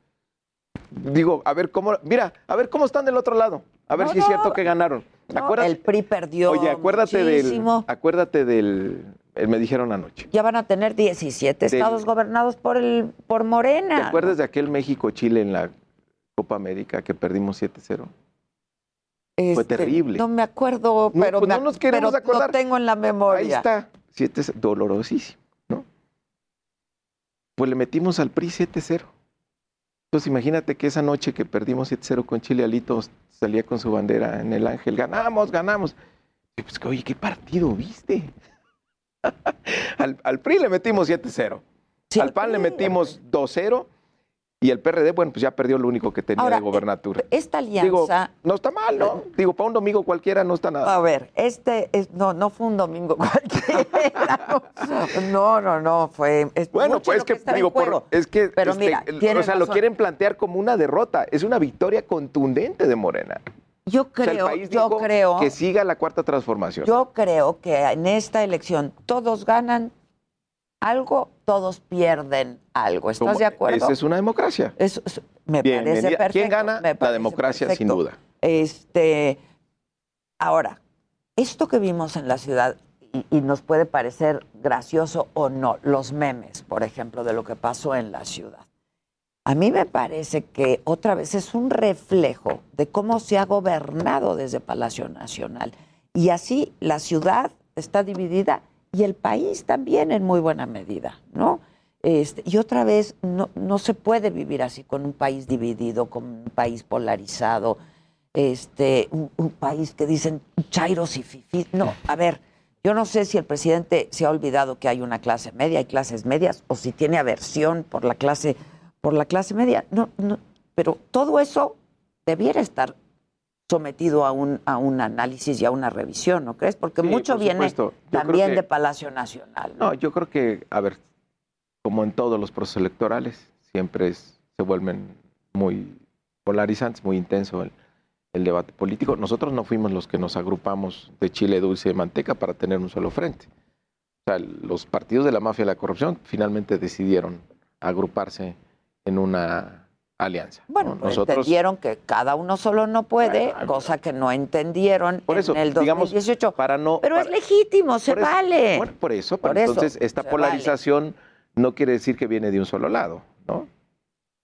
Digo, a ver cómo, mira, a ver cómo están del otro lado. A ver No, si es no, cierto que ganaron. No, Acuérdate- el PRI perdió Oye, acuérdate del, muchísimo. acuérdate del, eh, me dijeron anoche. Ya van a tener 17 Del- estados gobernados por el por Morena. ¿Te acuerdas de aquel México-Chile en la Copa América que perdimos 7-0? Fue Este, terrible. No me acuerdo, No, pero, pues me no nos queremos pero acordar. lo tengo en la memoria. Ahí está, 7 dolorosísimo, ¿no? Pues le metimos al PRI 7-0. Entonces imagínate que esa noche que perdimos 7-0 con Chile, Alito salía con su bandera en el ángel, ganamos, ganamos. Y pues, oye, ¿qué partido viste? <laughs> al, al PRI le metimos 7-0. Sí, al PAN le metimos 2-0. Y el PRD, bueno, pues ya perdió lo único que tenía Ahora, de gobernatura. Esta Digo, alianza, no está mal, ¿no? Digo, para un domingo cualquiera no está nada. a ver, este es- no no fue un domingo <laughs> cualquiera. No, no, no, fue es Bueno, pues lo es que, en digo, por- es que Pero este, mira, el- o sea, lo razón. quieren plantear como una derrota. Es una victoria contundente de Morena. Yo O sea, el creo, yo creo que siga la cuarta transformación. Yo creo que en esta elección todos ganan algo, todos pierden algo. ¿Estás Como- de acuerdo? Esa es una democracia. Eso es- me Bienvenida. parece perfecto. ¿Quién gana? me La democracia, sin duda. Este, ahora, esto que vimos en la ciudad, y, y nos puede parecer gracioso o no, los memes, por ejemplo, de lo que pasó en la ciudad. A mí me parece que otra vez es un reflejo de cómo se ha gobernado desde Palacio Nacional. Y así la ciudad está dividida y el país también en muy buena medida, ¿no? Este, y otra vez, no, no se puede vivir así con un país dividido, con un país polarizado, este, un, país que dicen chairos y fifís. No, a ver, yo no sé si el presidente se ha olvidado que hay una clase media, hay clases medias, o si tiene aversión por la clase, por la clase media. No, no, pero todo eso debiera estar sometido a un, a un análisis y a una revisión, ¿no crees? Porque Sí, mucho por viene también que- de Palacio Nacional. ¿no? No, yo creo que, a ver, como en todos los procesos electorales, siempre es- se vuelven muy polarizantes, muy intenso el, el debate político. Nosotros no fuimos los que nos agrupamos de chile dulce de manteca para tener un solo frente. O sea, los partidos de la mafia y la corrupción finalmente decidieron agruparse en una alianza. ¿no? Bueno, pues entendieron que cada uno solo no puede, cosa que no entendieron Por eso, en el digamos, 2018. para no, Pero es para- legítimo, se por eso- vale. bueno, por eso, Por pero eso, entonces esta polarización no quiere decir que viene de un solo lado, ¿no?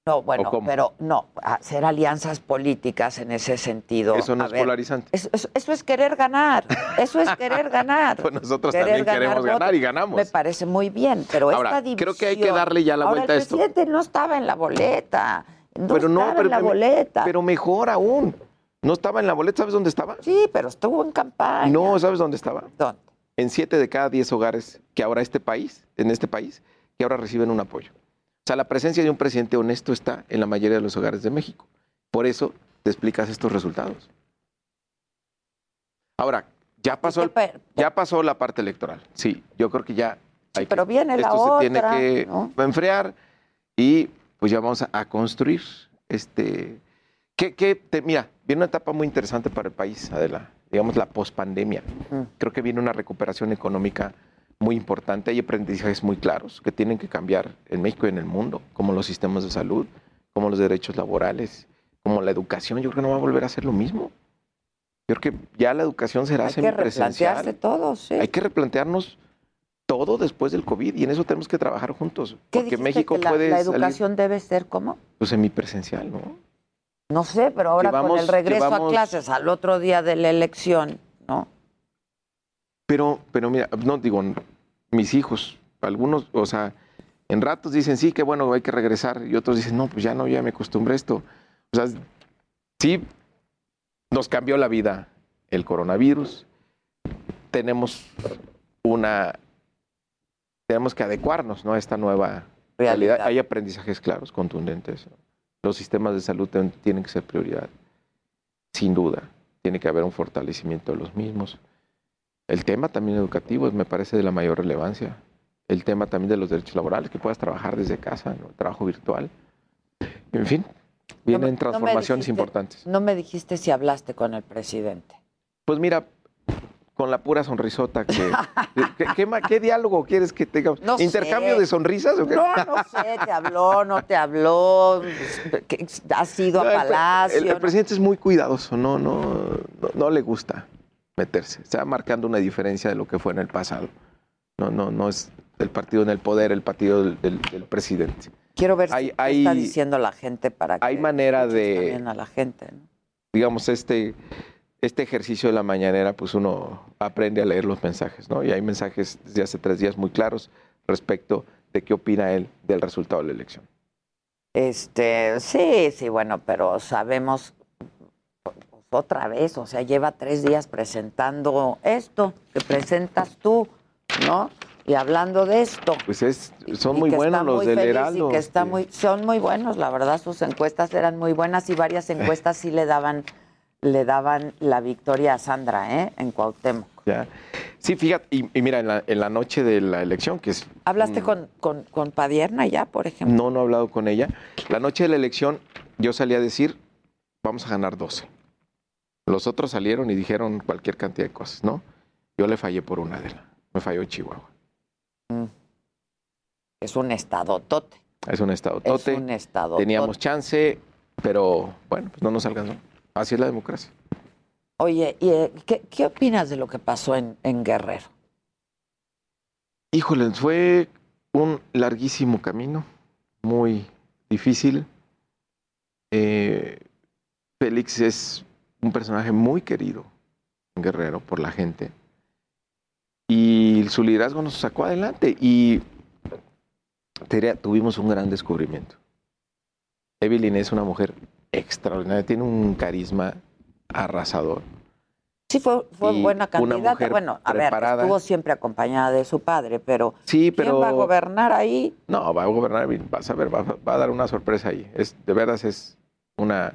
No, ¿O bueno, pero no, hacer alianzas políticas en ese sentido. Eso no a es ver, polarizante. Eso, eso- eso es querer ganar. Eso es querer ganar. <laughs> Pues nosotros Querer también queremos votos. ganar y ganamos. Me parece muy bien, pero Ahora, esta división... creo que hay que darle ya la Ahora, vuelta a el esto. presidente no estaba en la boleta. No pero no, estaba pero, en la pero- boleta. pero mejor aún. No estaba en la boleta, ¿sabes dónde estaba? Sí, pero estuvo en campaña. No, ¿sabes dónde estaba? ¿Dónde? En siete de cada diez hogares que ahora este país, en este país, que ahora reciben un apoyo. O sea, la presencia de un presidente honesto está en la mayoría de los hogares de México. Por eso te explicas estos resultados. Ahora, ya pasó, el- ya pasó la parte electoral. Sí, yo creo que ya hay pero que, viene la esto se tiene otra, que ¿no? enfriar y pues ya vamos a, a construir este que, que te- mira, viene una etapa muy interesante para el país, Adela. digamos, la pospandemia. Creo que viene una recuperación económica muy importante. Hay aprendizajes muy claros que tienen que cambiar en México y en el mundo, como los sistemas de salud, como los derechos laborales, como la educación. Yo creo que no va a volver a ser lo mismo. Yo creo que ya la educación será Hay que semipresencial. replantearse todo, sí. Hay que replantearnos todo después del COVID y en eso tenemos que trabajar juntos. ¿Qué Porque México que la, puede la salir educación debe ser cómo? pues, semipresencial, ¿no? No sé, pero ahora con Llevamos- el regreso a clases al otro día de la elección, ¿no? Pero, pero mira, no digo, mis hijos, algunos, o sea, en ratos dicen, sí, qué bueno, hay que regresar, y otros dicen, no, pues ya no, ya me acostumbré a esto. O sea, sí, nos cambió la vida el coronavirus, tenemos una, tenemos que adecuarnos, ¿no? A esta nueva realidad. Hay aprendizajes claros, contundentes. Los sistemas de salud tienen que ser prioridad, sin duda. Tiene que haber un fortalecimiento de los mismos. El tema también educativo me parece de la mayor relevancia. El tema también de los derechos laborales, que puedas trabajar desde casa, ¿no? el trabajo virtual. En fin, vienen No no transformaciones dijiste- importantes. No me dijiste si hablaste con el presidente. Pues mira, con la pura sonrisota que... <laughs> ¿qué, qué ma- qué diálogo quieres que tengamos? No ¿Intercambio sé. de sonrisas o qué? No, no sé, te habló, no te habló, que has ido No, a Palacio. El, presidente es muy cuidadoso, no, no, no, no le gusta meterse. Está marcando una diferencia de lo que fue en el pasado. No, no, no es el partido en el poder, el partido del, del- del presidente. Quiero ver Hay- si qué hay- está diciendo la gente para que Hay manera escuches de, a la gente. ¿no? digamos, este, este ejercicio de la mañanera, pues uno aprende a leer los mensajes, ¿no? Y hay mensajes desde hace tres días muy claros respecto de qué opina él del resultado de la elección. Este, sí, sí, bueno, pero sabemos pues, otra vez, o sea, lleva tres días presentando esto que presentas tú, ¿no? Y hablando de esto. Pues es, son y muy buenos los muy del Heraldo. Y que está este. muy, son muy buenos, la verdad, sus encuestas eran muy buenas y varias encuestas sí le daban, le daban la victoria a Sandra, ¿eh? En Cuauhtémoc. Ya. Sí, fíjate, y, y mira, en la, en la noche de la elección, que es... ¿Hablaste mm, con, con, con Padierna ya, por ejemplo? No, no he hablado con ella. La noche de la elección yo salí a decir, vamos a ganar 12. Los otros salieron y dijeron cualquier cantidad de cosas, ¿no? Yo le fallé por una de las. Me falló Chihuahua. Es un estado tote. Es un estado Es un estado Teníamos chance, pero bueno, pues no nos alcanzó. Así es la democracia. Oye, ¿y, eh, ¿qué, qué opinas de lo que pasó en, en Guerrero? Híjole, fue un larguísimo camino, muy difícil. Eh, Félix es un personaje muy querido en Guerrero por la gente. Y su liderazgo nos sacó adelante. Y te diría, tuvimos un gran descubrimiento. Evelyn es una mujer extraordinaria, tiene un carisma arrasador. Sí, fue, fue Y buena candidata. Bueno, a preparada. ver, estuvo siempre acompañada de su padre, pero Sí, pero... ¿quién va a gobernar ahí? No, va a gobernar, vas a ver, va, va a dar una sorpresa ahí. Es, de veras es una,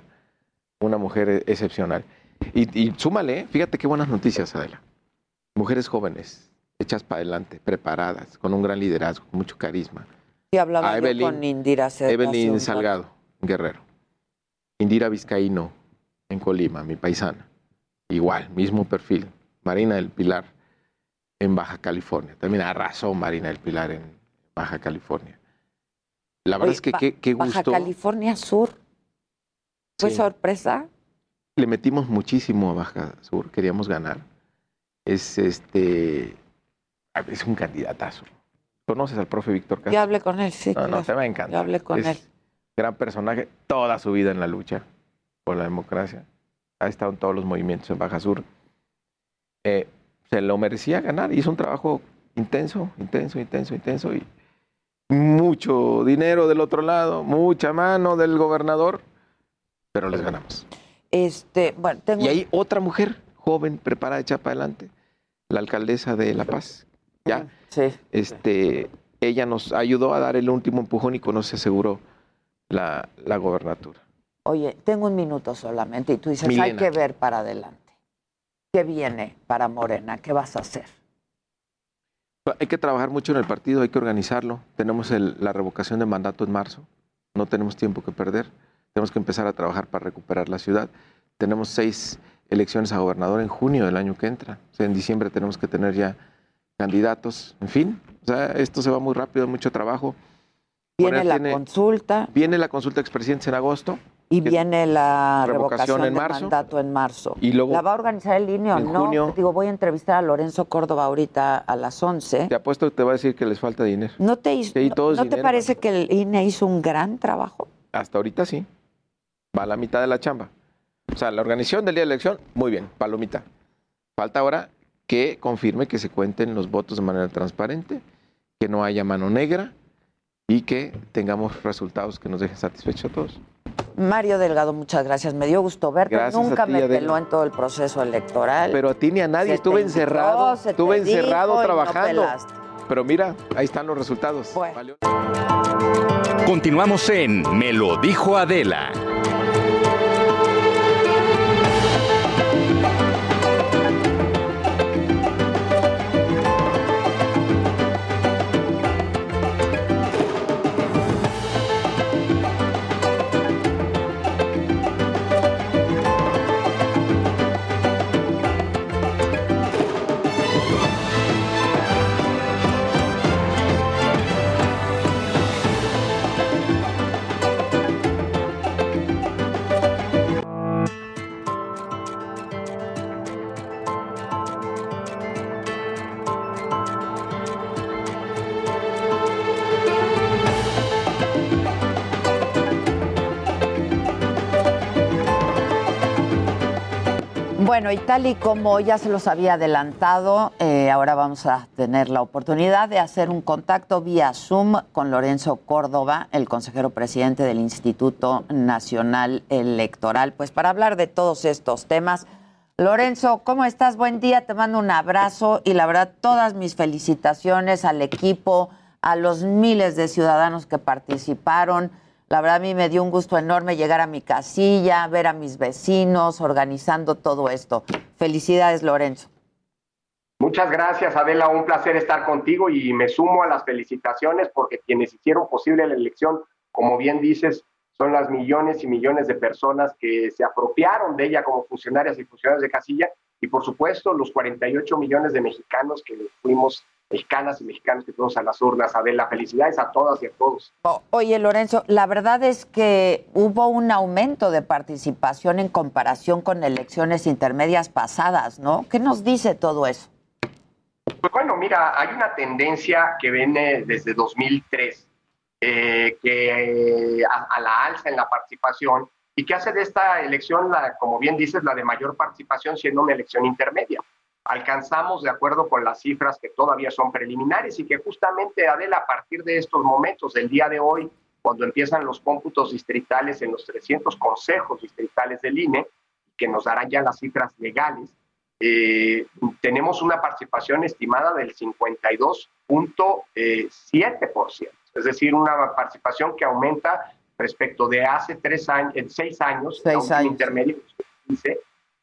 una mujer e- excepcional. Y, y súmale, fíjate qué buenas noticias, Adela. Mujeres jóvenes, hechas para adelante, preparadas, con un gran liderazgo, mucho carisma. Sí, hablaba A yo Evelyn- con Indira Evelyn Salgado, Guerrero. Indira Vizcaíno, en Colima, mi paisana. Igual, mismo perfil. Marina del Pilar, en Baja California. También arrasó Marina del Pilar en Baja California. La verdad Oye, es que qué, qué Baja gusto. California Sur. ¿Fue Sí. sorpresa? Le metimos muchísimo a Baja Sur, queríamos ganar. Es este es un candidatazo. ¿Conoces al profe Víctor Castro? Ya hablé con él, sí. No, no, te va a encantar. Ya hablé con Es él. Gran personaje, toda su vida en la lucha por la democracia. Ha estado en todos los movimientos en Baja Sur. Eh, se lo merecía ganar. Hizo un trabajo intenso, intenso, intenso, intenso. Y mucho dinero del otro lado, mucha mano del gobernador, pero les ganamos. Este, bueno, tengo Y hay otra mujer joven, preparada, hecha para adelante, la alcaldesa de La Paz. Ya, sí. este, ella nos ayudó a dar el último empujón y con eso se aseguró la, la gobernatura. Oye, tengo un minuto solamente y tú dices, hay Milena. que ver para adelante. ¿Qué viene para Morena? ¿Qué vas a hacer? Hay que trabajar mucho en el partido, hay que organizarlo. Tenemos el- la revocación de mandato en marzo, no tenemos tiempo que perder. Tenemos que empezar a trabajar para recuperar la ciudad. tenemos seis elecciones a gobernador en junio del año que entra. O sea, en diciembre tenemos que tener ya candidatos. En fin, o sea, esto se va muy rápido, mucho trabajo. Viene la consulta. Viene la consulta de expresidentes en agosto. Y viene la revocación, en de marzo. mandato en marzo. Y luego, ¿La va a organizar el INE o en no? junio- Digo, voy a entrevistar a Lorenzo Córdoba ahorita a las 11. Te apuesto que te va a decir que les falta dinero. ¿No te, hizo- no- ¿no te parece que el INE hizo un gran trabajo? Hasta ahorita sí. Va a la mitad de la chamba. O sea, la organización del día de la elección, muy bien, palomita. Falta ahora que confirme que se cuenten los votos de manera transparente, que no haya mano negra y que tengamos resultados que nos dejen satisfechos a todos. Mario Delgado, muchas gracias. Me dio gusto verte. Gracias Nunca ti, me Adela. peló en todo el proceso electoral. Pero a ti ni a nadie, Se estuve te invitó, encerrado, estuve encerrado dijo y no trabajando. Pero mira, ahí están los resultados. Continuamos en Me lo dijo Adela. Bueno, y tal y como ya se los había adelantado, eh, ahora vamos a tener la oportunidad de hacer un contacto vía Zoom con Lorenzo Córdoba, el consejero presidente del Instituto Nacional Electoral, pues para hablar de todos estos temas. Lorenzo, ¿cómo estás? Buen día, te mando un abrazo y la verdad todas mis felicitaciones al equipo, a los miles de ciudadanos que participaron. La verdad a mí me dio un gusto enorme llegar a mi casilla, ver a mis vecinos, organizando todo esto. Felicidades, Lorenzo. Muchas gracias, Adela. Un placer estar contigo y me sumo a las felicitaciones porque quienes hicieron posible la elección, como bien dices, son las millones y millones de personas que se apropiaron de ella como funcionarias y funcionarios de casilla y, por supuesto, los 48 millones de mexicanos que fuimos, mexicanas y mexicanos que fuimos a las urnas. Adela, felicidades a todas y a todos. Oye, Lorenzo, la verdad es que hubo un aumento de participación en comparación con elecciones intermedias pasadas, ¿no? ¿Qué nos dice todo eso? Pues bueno, mira, hay una tendencia que viene desde 2003, eh, que eh, a, a la alza en la participación y que hace de esta elección, la, como bien dices, la de mayor participación siendo una elección intermedia. Alcanzamos, de acuerdo con las cifras que todavía son preliminares y que justamente, Adela, a partir de estos momentos, del día de hoy, cuando empiezan los cómputos distritales en los 300 consejos distritales del INE, que nos darán ya las cifras legales, eh, tenemos una participación estimada del 52.7%, es decir, una participación que aumenta respecto de hace tres años, en seis años, Seis años. intermedio, 2015,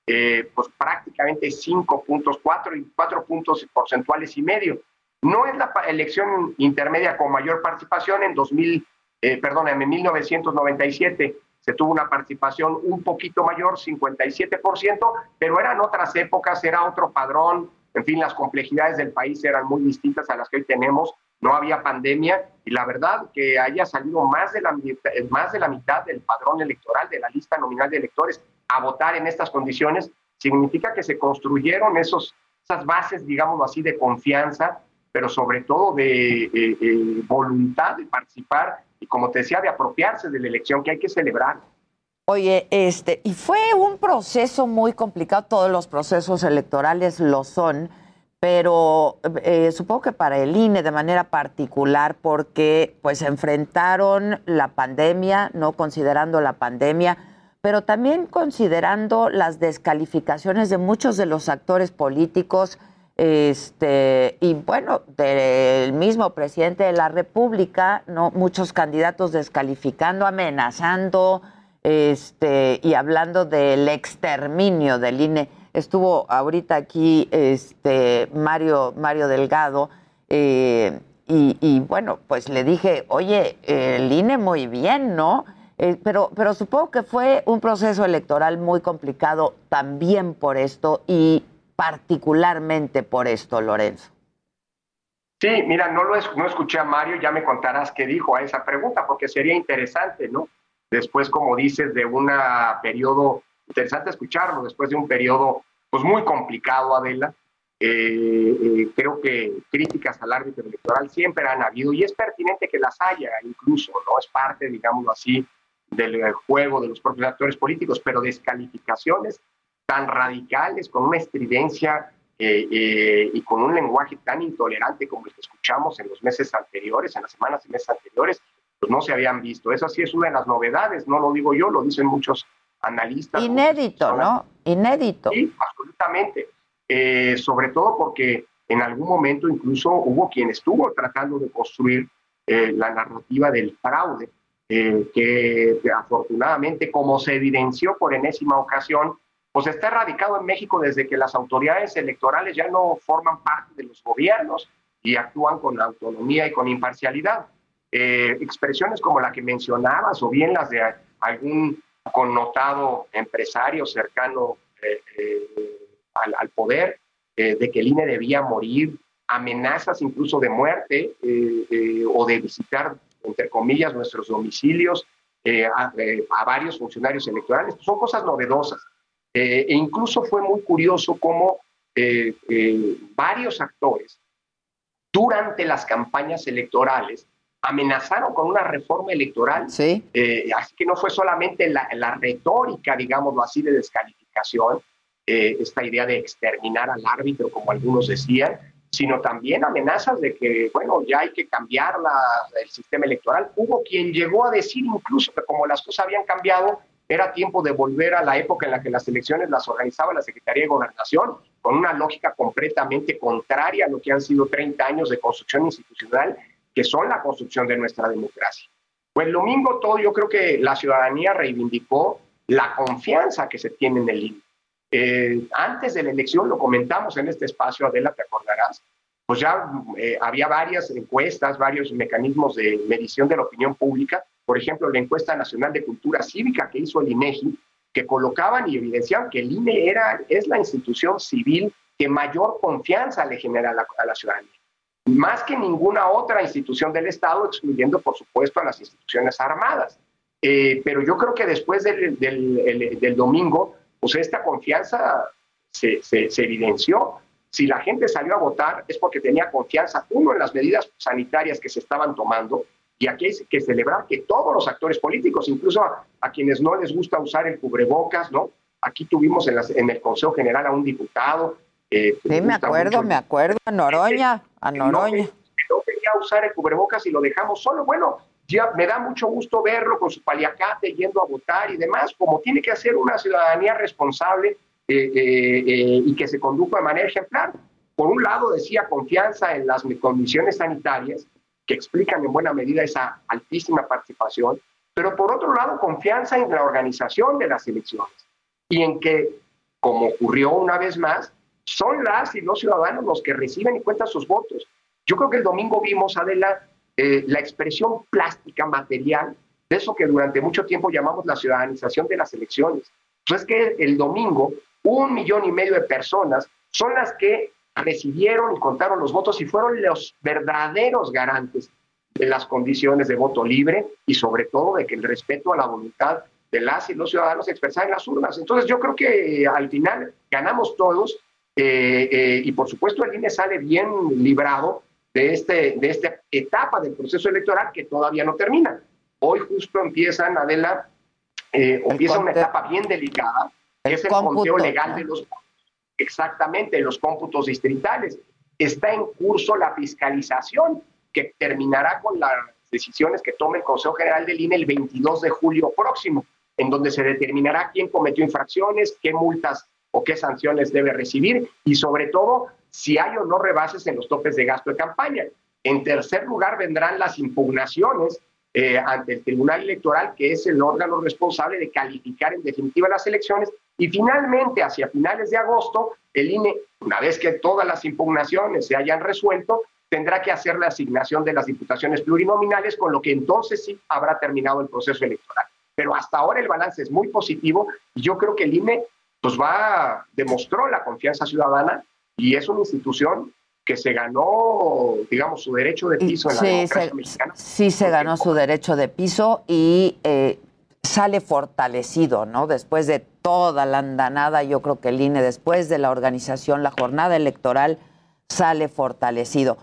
eh, pues prácticamente cinco puntos, cuatro, y cuatro puntos porcentuales y medio. No es la elección intermedia con mayor participación en 2000, eh, perdóname, en 1997 se tuvo una participación un poquito mayor, 57%, pero eran otras épocas, era otro padrón, en fin, las complejidades del país eran muy distintas a las que hoy tenemos, no había pandemia y la verdad que haya salido más de la, más de la mitad del padrón electoral, de la lista nominal de electores, a votar en estas condiciones, significa que se construyeron esos, esas bases, digámoslo así, de confianza, pero sobre todo de eh, eh, voluntad de participar y, como te decía, de apropiarse de la elección que hay que celebrar. Oye, este, y fue un proceso muy complicado, todos los procesos electorales lo son, pero eh, supongo que para el INE de manera particular, porque pues enfrentaron la pandemia, no considerando la pandemia, pero también considerando las descalificaciones de muchos de los actores políticos, este, y bueno, del mismo presidente de la República, no, muchos candidatos descalificando, amenazando, este, y hablando del exterminio del INE. Estuvo ahorita aquí este Mario, Mario Delgado, eh, y, y bueno, pues le dije, oye, el INE muy bien, ¿no? Eh, pero, pero supongo que fue un proceso electoral muy complicado también por esto y particularmente por esto, Lorenzo. Sí, mira, no lo no escuché a Mario, ya me contarás qué dijo a esa pregunta, porque sería interesante, ¿no? Después, como dices, de un periodo, interesante escucharlo, después de un periodo pues muy complicado, Adela, eh, eh, creo que críticas al árbitro electoral siempre han habido y es pertinente que las haya, incluso, ¿no? Es parte, digámoslo así, del juego de los propios actores políticos, pero descalificaciones tan radicales, con una estridencia eh, y con un lenguaje tan intolerante como el que escuchamos en los meses anteriores, en las semanas y meses anteriores, pues no se habían visto. Esa sí es una de las novedades, no lo digo yo, lo dicen muchos analistas. Inédito, ¿no? Inédito. Sí, absolutamente. Eh, sobre todo porque en algún momento incluso hubo quien estuvo tratando de construir eh, la narrativa del fraude, eh, que afortunadamente, como se evidenció por enésima ocasión, pues está erradicado en México desde que las autoridades electorales ya no forman parte de los gobiernos y actúan con autonomía y con imparcialidad. expresiones como la que mencionabas o bien las de algún connotado empresario cercano al, poder, eh, de que el INE debía morir, amenazas incluso de muerte eh, eh, o de visitar, entre comillas, nuestros domicilios a, a, varios funcionarios electorales. Son cosas novedosas. e incluso fue muy curioso cómo varios actores durante las campañas electorales amenazaron con una reforma electoral. Sí. así que no fue solamente la, la, retórica, digámoslo así, de descalificación, eh, esta idea de exterminar al árbitro, como algunos decían, sino también amenazas de que, bueno, ya hay que cambiar el sistema electoral. Hubo quien llegó a decir incluso que como las cosas habían cambiado, era tiempo de volver a la época en la que las elecciones las organizaba la Secretaría de Gobernación, con una lógica completamente contraria a lo que han sido 30 años de construcción institucional, que son la construcción de nuestra democracia. Pues domingo todo, yo creo que la ciudadanía reivindicó la confianza que se tiene en el INE. Eh, antes de la elección, lo comentamos en este espacio, Adela, te acordarás, pues ya eh, había varias encuestas, varios mecanismos de medición de la opinión pública, por ejemplo, la encuesta nacional de cultura cívica que hizo el INEGI, que colocaban y evidenciaban que el INE era, es la institución civil que mayor confianza le genera a la, ciudadanía, más que ninguna otra institución del Estado, excluyendo, por supuesto, a las instituciones armadas. Eh, pero yo creo que después del, del, del domingo, pues esta confianza se, se, evidenció. Si la gente salió a votar es porque tenía confianza, uno, en las medidas sanitarias que se estaban tomando, y aquí hay que celebrar que todos los actores políticos, incluso a, quienes no les gusta usar el cubrebocas, ¿no? Aquí tuvimos en, en el Consejo General a un diputado. Eh, sí, me acuerdo, me acuerdo, a Noroña, a Noroña. Que no quería usar el cubrebocas y lo dejamos solo. Bueno, me da mucho gusto verlo con su paliacate yendo a votar y demás, como tiene que hacer una ciudadanía responsable eh, eh, eh, y que se conduzca de manera ejemplar. Por un lado, decía confianza en las condiciones sanitarias, que explican en buena medida esa altísima participación, pero por otro lado, confianza en la organización de las elecciones y en que, como ocurrió una vez más, son las y los ciudadanos los que reciben y cuentan sus votos. Yo creo que el domingo vimos, Adela, eh, la expresión plástica, material, de eso que durante mucho tiempo llamamos la ciudadanización de las elecciones. Pues es que el domingo un millón y medio de personas son las que recibieron y contaron los votos y fueron los verdaderos garantes de las condiciones de voto libre y sobre todo de que el respeto a la voluntad de las y los ciudadanos se expresara en las urnas. Entonces yo creo que al final ganamos todos eh, eh, y por supuesto el INE sale bien librado de, este, de esta etapa del proceso electoral que todavía no termina. Hoy justo empiezan, Adela, eh, empieza una etapa bien delicada, que es el conteo legal de los exactamente los cómputos distritales. Está en curso la fiscalización que terminará con las decisiones que tome el Consejo General del INE el 22 de julio próximo, en donde se determinará quién cometió infracciones, qué multas o qué sanciones debe recibir y sobre todo si hay o no rebases en los topes de gasto de campaña. En tercer lugar vendrán las impugnaciones eh, ante el Tribunal Electoral, que es el órgano responsable de calificar en definitiva las elecciones. Y finalmente, hacia finales de agosto, el INE, una vez que todas las impugnaciones se hayan resuelto, tendrá que hacer la asignación de las diputaciones plurinominales, con lo que entonces sí habrá terminado el proceso electoral. pero hasta ahora el balance es muy positivo y yo creo que el INE pues va, demostró la confianza ciudadana y es una institución que se ganó, digamos, su derecho de piso en la Sí, democracia se, mexicana. sí se ganó su derecho de piso y eh, sale fortalecido, ¿no? Después de toda la andanada, yo creo que el INE, después de la organización, la jornada electoral, sale fortalecido.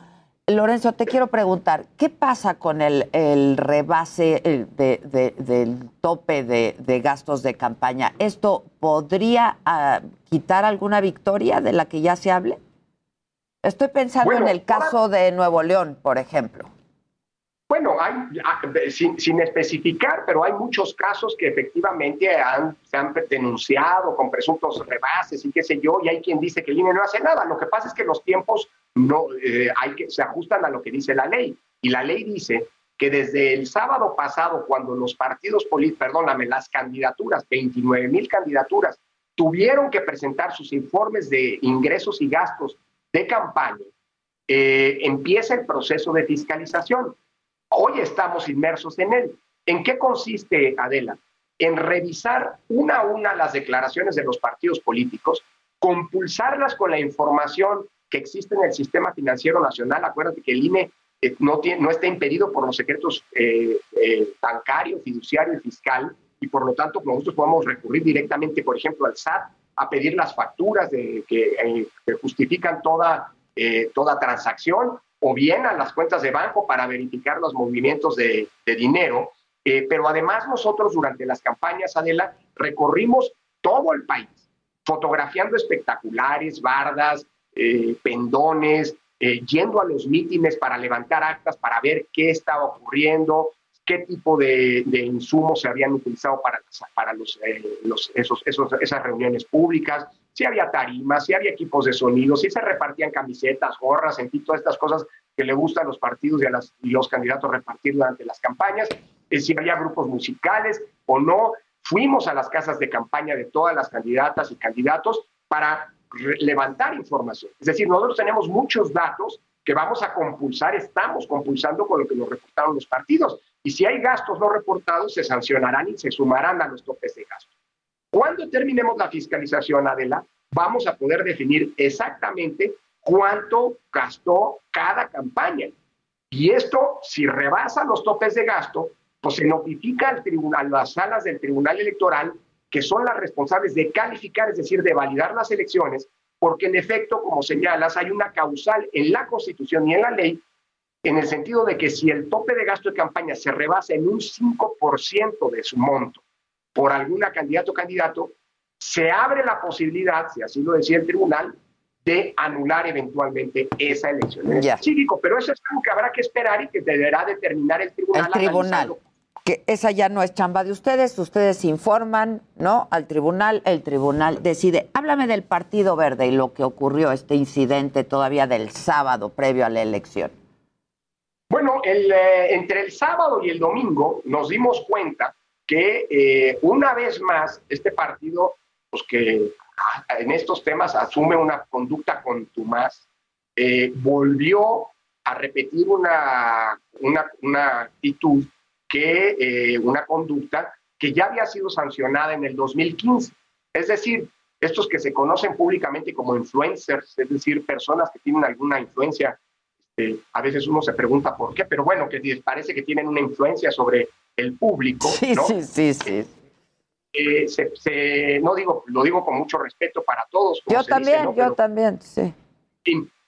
Lorenzo, te quiero preguntar, ¿qué pasa con el, el rebase el de- de- del tope de, de gastos de campaña? ¿Esto podría ah, quitar alguna victoria de la que ya se hable? Estoy pensando Bueno, en el caso de Nuevo León, por ejemplo. Bueno, hay, sin, sin especificar, pero hay muchos casos que efectivamente han, se han denunciado con presuntos rebases y qué sé yo, y hay quien dice que el INE no hace nada. Lo que pasa es que los tiempos no, eh, hay que, se ajustan a lo que dice la ley. Y la ley dice que desde el sábado pasado, cuando los partidos políticos, perdóname, las candidaturas, 29 mil candidaturas, tuvieron que presentar sus informes de ingresos y gastos de campaña, eh, empieza el proceso de fiscalización. Hoy estamos inmersos en él. ¿En qué consiste, Adela? En revisar una a una las declaraciones de los partidos políticos, compulsarlas con la información que existe en el sistema financiero nacional. Acuérdate que el INE eh, no, tiene, no está impedido por los secretos eh, eh, bancario, fiduciario y fiscal, y por lo tanto nosotros podemos recurrir directamente, por ejemplo, al SAT a pedir las facturas de, que, eh, que justifican toda, eh, toda transacción o bien a las cuentas de banco para verificar los movimientos de, de dinero. Eh, pero además nosotros durante las campañas, Adela, recorrimos todo el país, fotografiando espectaculares, bardas, eh, pendones, eh, yendo a los mítines para levantar actas, para ver qué estaba ocurriendo, qué tipo de, de insumos se habían utilizado para, para los, eh, los- esos, esos- esas reuniones públicas, si había tarimas, si había equipos de sonido, si se repartían camisetas, gorras, en fin, todas estas cosas que le gustan a los partidos y a las- y los candidatos repartir durante las campañas, eh, si había grupos musicales o no. Fuimos a las casas de campaña de todas las candidatas y candidatos para levantar información. Es decir, nosotros tenemos muchos datos que vamos a compulsar, estamos compulsando con lo que nos reportaron los partidos. Y si hay gastos no reportados, se sancionarán y se sumarán a los topes de gasto. Cuando terminemos la fiscalización, Adela, vamos a poder definir exactamente cuánto gastó cada campaña. Y esto, si rebasa los topes de gasto, pues se notifica al tribunal, a las salas del Tribunal Electoral, que son las responsables de calificar, es decir, de validar las elecciones, porque en efecto, como señalas, hay una causal en la Constitución y en la ley, en el sentido de que si el tope de gasto de campaña se rebasa en un 5% de su monto por alguna candidato o candidato, se abre la posibilidad, si así lo decía el tribunal, de anular eventualmente esa elección en específico. Pero eso es algo que habrá que esperar y que deberá determinar el tribunal. El tribunal. Que esa ya no es chamba de ustedes, ustedes informan, ¿no? Al tribunal, el tribunal decide. Háblame del Partido Verde y lo que ocurrió, este incidente todavía del sábado previo a la elección. Bueno, eh, entre el sábado y el domingo nos dimos cuenta que eh, una vez más este partido, pues que ah, en estos temas asume una conducta contumaz, eh, volvió a repetir una, una, una actitud que, eh, una conducta que ya había sido sancionada en el 2015. Es decir, estos que se conocen públicamente como influencers, es decir, personas que tienen alguna influencia eh, a veces uno se pregunta por qué, pero bueno, que parece que tienen una influencia sobre el público, Sí, ¿no? sí, sí, sí. Eh, se- se- no digo, lo digo con mucho respeto para todos. como Yo se dice, también, ¿no? yo Pero, también, sí.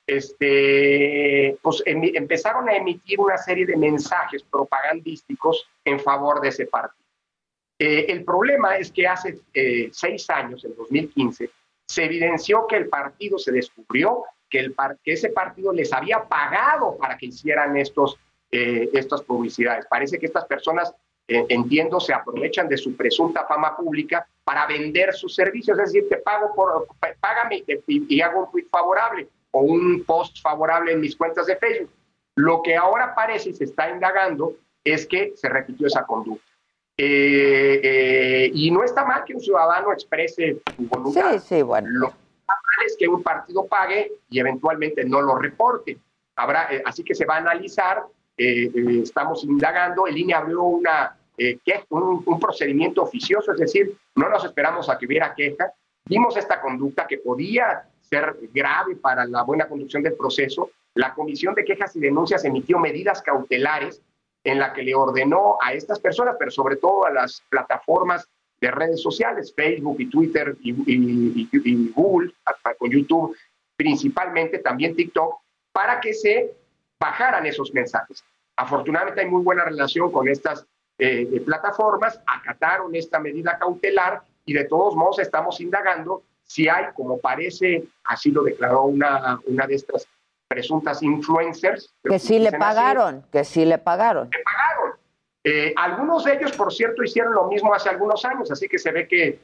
este, pues emi- empezaron a emitir una serie de mensajes propagandísticos en favor de ese partido. Eh, el problema es que hace eh, seis años, en 2015, se evidenció que el partido se descubrió que, el par- que ese partido les había pagado para que hicieran estos, eh, estas publicidades. Parece que estas personas, eh, entiendo, se aprovechan de su presunta fama pública para vender sus servicios, es decir, te pago por, pá- págame y, y- hago un tweet favorable o un post favorable en mis cuentas de Facebook. Lo que ahora parece y se está indagando es que se repitió esa conducta. Eh, eh, y no está mal que un ciudadano exprese su voluntad. Sí, sí, bueno. Lo es que un partido pague y eventualmente no lo reporte. Habrá, eh, así que se va a analizar, eh, eh, estamos indagando, el INE abrió una, eh, que un, un procedimiento oficioso, es decir, no nos esperamos a que hubiera queja, vimos esta conducta que podía ser grave para la buena conducción del proceso, la Comisión de Quejas y Denuncias emitió medidas cautelares en la que le ordenó a estas personas, pero sobre todo a las plataformas de redes sociales, Facebook y Twitter y, Google, con YouTube, principalmente también TikTok, para que se bajaran esos mensajes. Afortunadamente hay muy buena relación con estas eh, plataformas, acataron esta medida cautelar y de todos modos estamos indagando si hay, como parece, así lo declaró una, una de estas presuntas influencers. Que sí le pagaron, que sí le pagaron. Le pagaron. Eh, algunos de ellos, por cierto, hicieron lo mismo hace algunos años, así que se ve que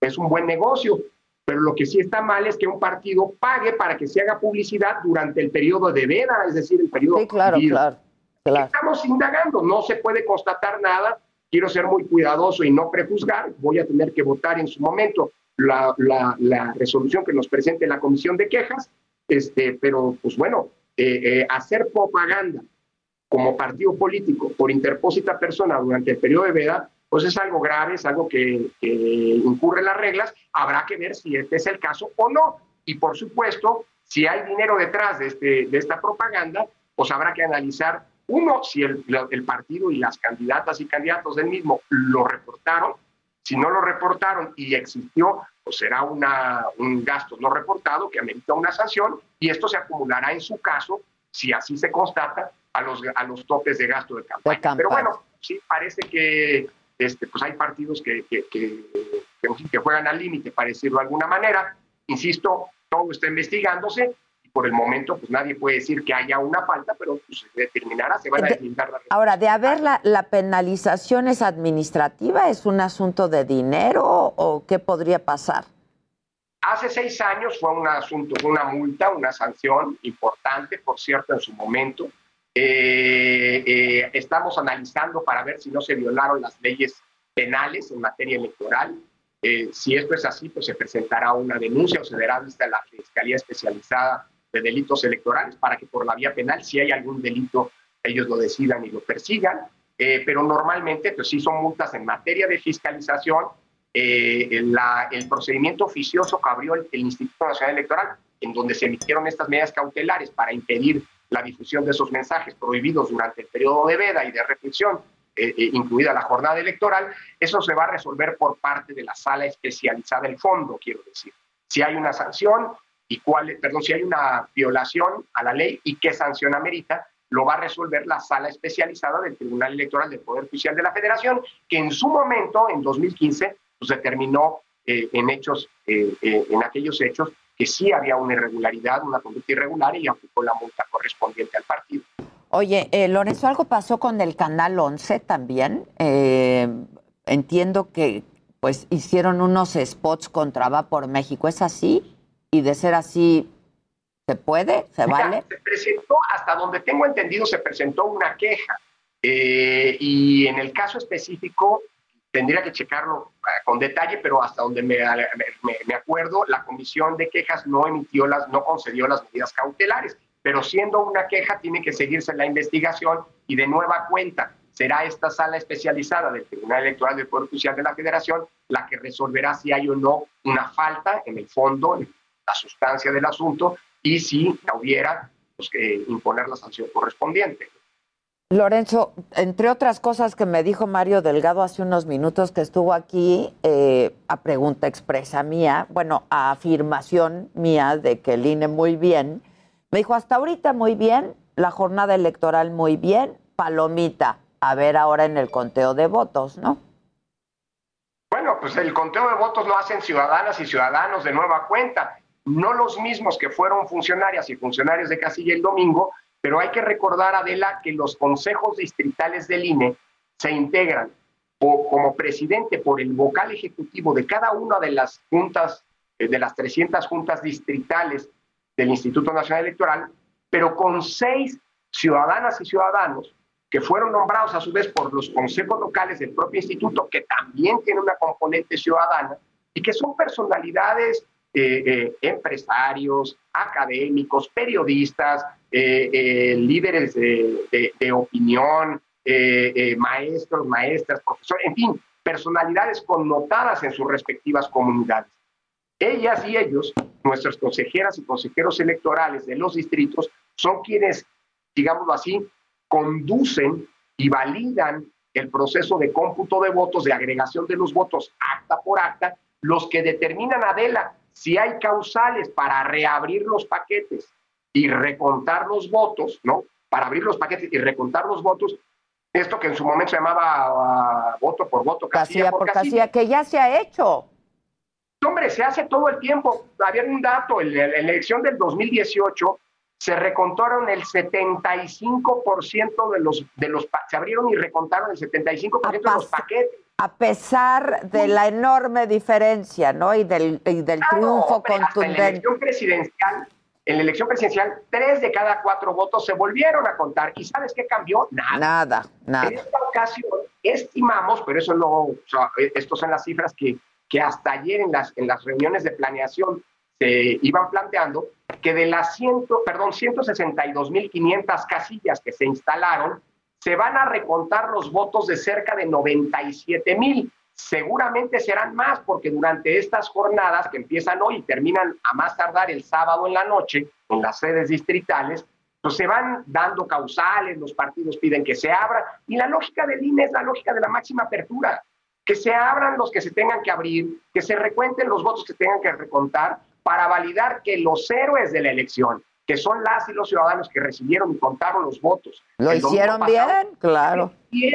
es un buen negocio. Pero lo que sí está mal es que un partido pague para que se haga publicidad durante el periodo de veda, es decir, el periodo. Sí, claro, claro, claro. Estamos indagando, no se puede constatar nada. Quiero ser muy cuidadoso y no prejuzgar. Voy a tener que votar en su momento la, la, la resolución que nos presente la Comisión de Quejas este, pero pues bueno, eh, eh, hacer propaganda como partido político por interpósita persona durante el periodo de veda, pues es algo grave, es algo que, incurre en las reglas, habrá que ver si este es el caso o no. Y por supuesto, si hay dinero detrás de, este, de esta propaganda, pues habrá que analizar, uno, si el, el partido y las candidatas y candidatos del mismo lo reportaron, si no lo reportaron y existió pues será una, un gasto no reportado que amerita una sanción y esto se acumulará en su caso, si así se constata, a los, a los topes de gasto de campaña. Pero bueno, sí parece que este, pues hay partidos que, que, que, que juegan al límite, para decirlo de alguna manera. Insisto, todo está investigándose y por el momento pues nadie puede decir que haya una falta, pero pues, se determinará, se van a deslindar las Ahora, de haber la, la, penalización es administrativa, es un asunto de dinero o qué podría pasar? Hace seis años fue un asunto, fue una multa, una sanción importante, por cierto, en su momento. Eh, eh, estamos analizando para ver si no se violaron las leyes penales en materia electoral. Eh, si esto es así, pues se presentará una denuncia o se dará vista a la Fiscalía Especializada de Delitos Electorales para que por la vía penal, si hay algún delito, ellos lo decidan y lo persigan. pero normalmente, pues sí son multas en materia de fiscalización eh, el procedimiento oficioso que abrió el, Instituto Nacional Electoral, en donde se emitieron estas medidas cautelares para impedir la difusión de esos mensajes prohibidos durante el periodo de veda y de reflexión, eh, eh, incluida la jornada electoral, eso se va a resolver por parte de la sala especializada del fondo, quiero decir. Si hay una sanción y cuál, perdón, si hay una violación a la ley y qué sanción amerita, lo va a resolver la sala especializada del Tribunal Electoral del Poder Judicial de la Federación, que en su momento, en 2015, pues determinó eh, en hechos, eh, eh, en aquellos hechos que sí había una irregularidad, una conducta irregular y aplicó la multa correspondiente al partido. Oye, Lorenzo, algo pasó con el Canal 11 también. entiendo que pues hicieron unos spots contra Va por México. ¿Es así? Y de ser así, ¿se puede? ¿Se vale? Se presentó, hasta donde tengo entendido, se presentó una queja. y en el caso específico, tendría que checarlo eh, con detalle, pero hasta donde me, me, acuerdo, la comisión de quejas no emitió las, no concedió las medidas cautelares, pero siendo una queja tiene que seguirse la investigación y de nueva cuenta será esta sala especializada del Tribunal Electoral del Poder Judicial de la Federación la que resolverá si hay o no una falta en el fondo, en la sustancia del asunto, y si la hubiera, pues que imponer la sanción correspondiente. Lorenzo, entre otras cosas que me dijo Mario Delgado hace unos minutos que estuvo aquí, eh, a pregunta expresa mía, bueno, a afirmación mía de que el INE muy bien, me dijo hasta ahorita muy bien, la jornada electoral muy bien, palomita, a ver ahora en el conteo de votos, ¿no? Bueno, pues el conteo de votos lo hacen ciudadanas y ciudadanos de nueva cuenta, no los mismos que fueron funcionarias y funcionarios de Casilla el domingo, pero hay que recordar, Adela, que los consejos distritales del INE se integran como presidente por el vocal ejecutivo de cada una de las juntas, eh, de las 300 juntas distritales del Instituto Nacional Electoral, pero con seis ciudadanas y ciudadanos que fueron nombrados a su vez por los consejos locales del propio instituto, que también tiene una componente ciudadana y que son personalidades eh, eh, empresarios, académicos, periodistas, líderes de, opinión, eh, eh, maestros, maestras, profesores, en fin, personalidades connotadas en sus respectivas comunidades. Ellas y ellos, nuestras consejeras y consejeros electorales de los distritos, son quienes, digámoslo así, conducen y validan el proceso de cómputo de votos, de agregación de los votos acta por acta, los que determinan, Adela, si hay causales para reabrir los paquetes y recontar los votos, ¿no? Para abrir los paquetes y recontar los votos, esto que en su momento se llamaba uh, voto por voto, casilla, casilla por, por casilla, casilla, que ya se ha hecho. Hombre, se hace todo el tiempo. Había un dato, en la elección del 2018 se recontaron el 75% de los, de los, se abrieron y recontaron el 75% de los paquetes. A pesar de la enorme diferencia, ¿no? Y del, y del claro, triunfo contundente. En la elección presidencial, en la elección presidencial, tres de cada cuatro votos se volvieron a contar. ¿Y sabes qué cambió? Nada. Nada, nada. En esta ocasión estimamos, pero eso no, o sea, estos son las cifras que, que hasta ayer en las, en las reuniones de planeación se iban planteando, que de las 100, perdón, 162.500 casillas que se instalaron, se van a recontar los votos de cerca de 97.000. Seguramente serán más porque durante estas jornadas que empiezan hoy y terminan a más tardar el sábado en la noche en las sedes distritales, pues se van dando causales, los partidos piden que se abra y la lógica del INE es la lógica de la máxima apertura, que se abran los que se tengan que abrir, que se recuenten los votos que tengan que recontar para validar que los héroes de la elección, que son las y los ciudadanos que recibieron y contaron los votos. ¿Lo hicieron pasado, bien? Claro. Bien.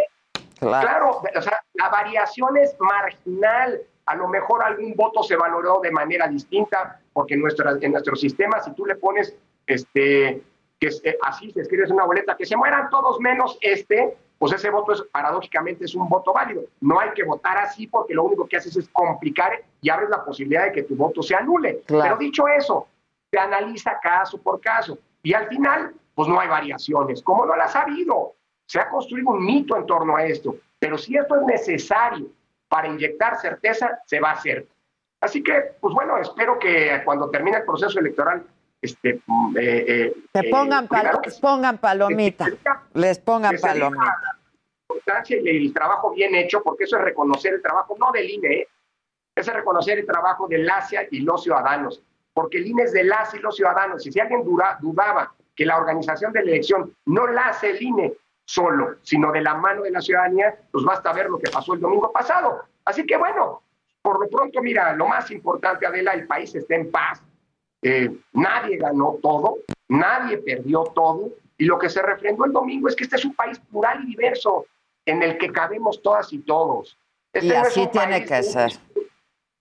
Claro. claro, o sea, la variación es marginal. A lo mejor algún voto se valoró de manera distinta, porque en nuestro, en nuestro sistema, si tú le pones este, que es, eh, así se escribe una boleta, que se mueran todos menos este, pues ese voto es paradójicamente es un voto válido. No hay que votar así porque lo único que haces es complicar y abres la posibilidad de que tu voto se anule. Claro. Pero dicho eso, se analiza caso por caso y al final, pues no hay variaciones, como no las ha habido. Se ha construido un mito en torno a esto, pero si esto es necesario para inyectar certeza, se va a hacer. Así que, pues bueno, espero que cuando termine el proceso electoral este, eh, eh, Te pongan, palo, que, pongan palomita, les pongan palomita. La importancia y el trabajo bien hecho, porque eso es reconocer el trabajo, no del INE, ¿eh? es reconocer el trabajo del ASIA y los ciudadanos, porque el INE es del ASIA y los ciudadanos, y si alguien dura, dudaba que la organización de la elección no la hace el INE solo, sino de la mano de la ciudadanía, pues basta ver lo que pasó el domingo pasado. Así que bueno, por lo pronto, mira, lo más importante, Adela, el país está en paz, eh, nadie ganó todo, nadie perdió todo, y lo que se refrendó el domingo es que este es un país plural y diverso, en el que cabemos todas y todos. Este y no así tiene que ser.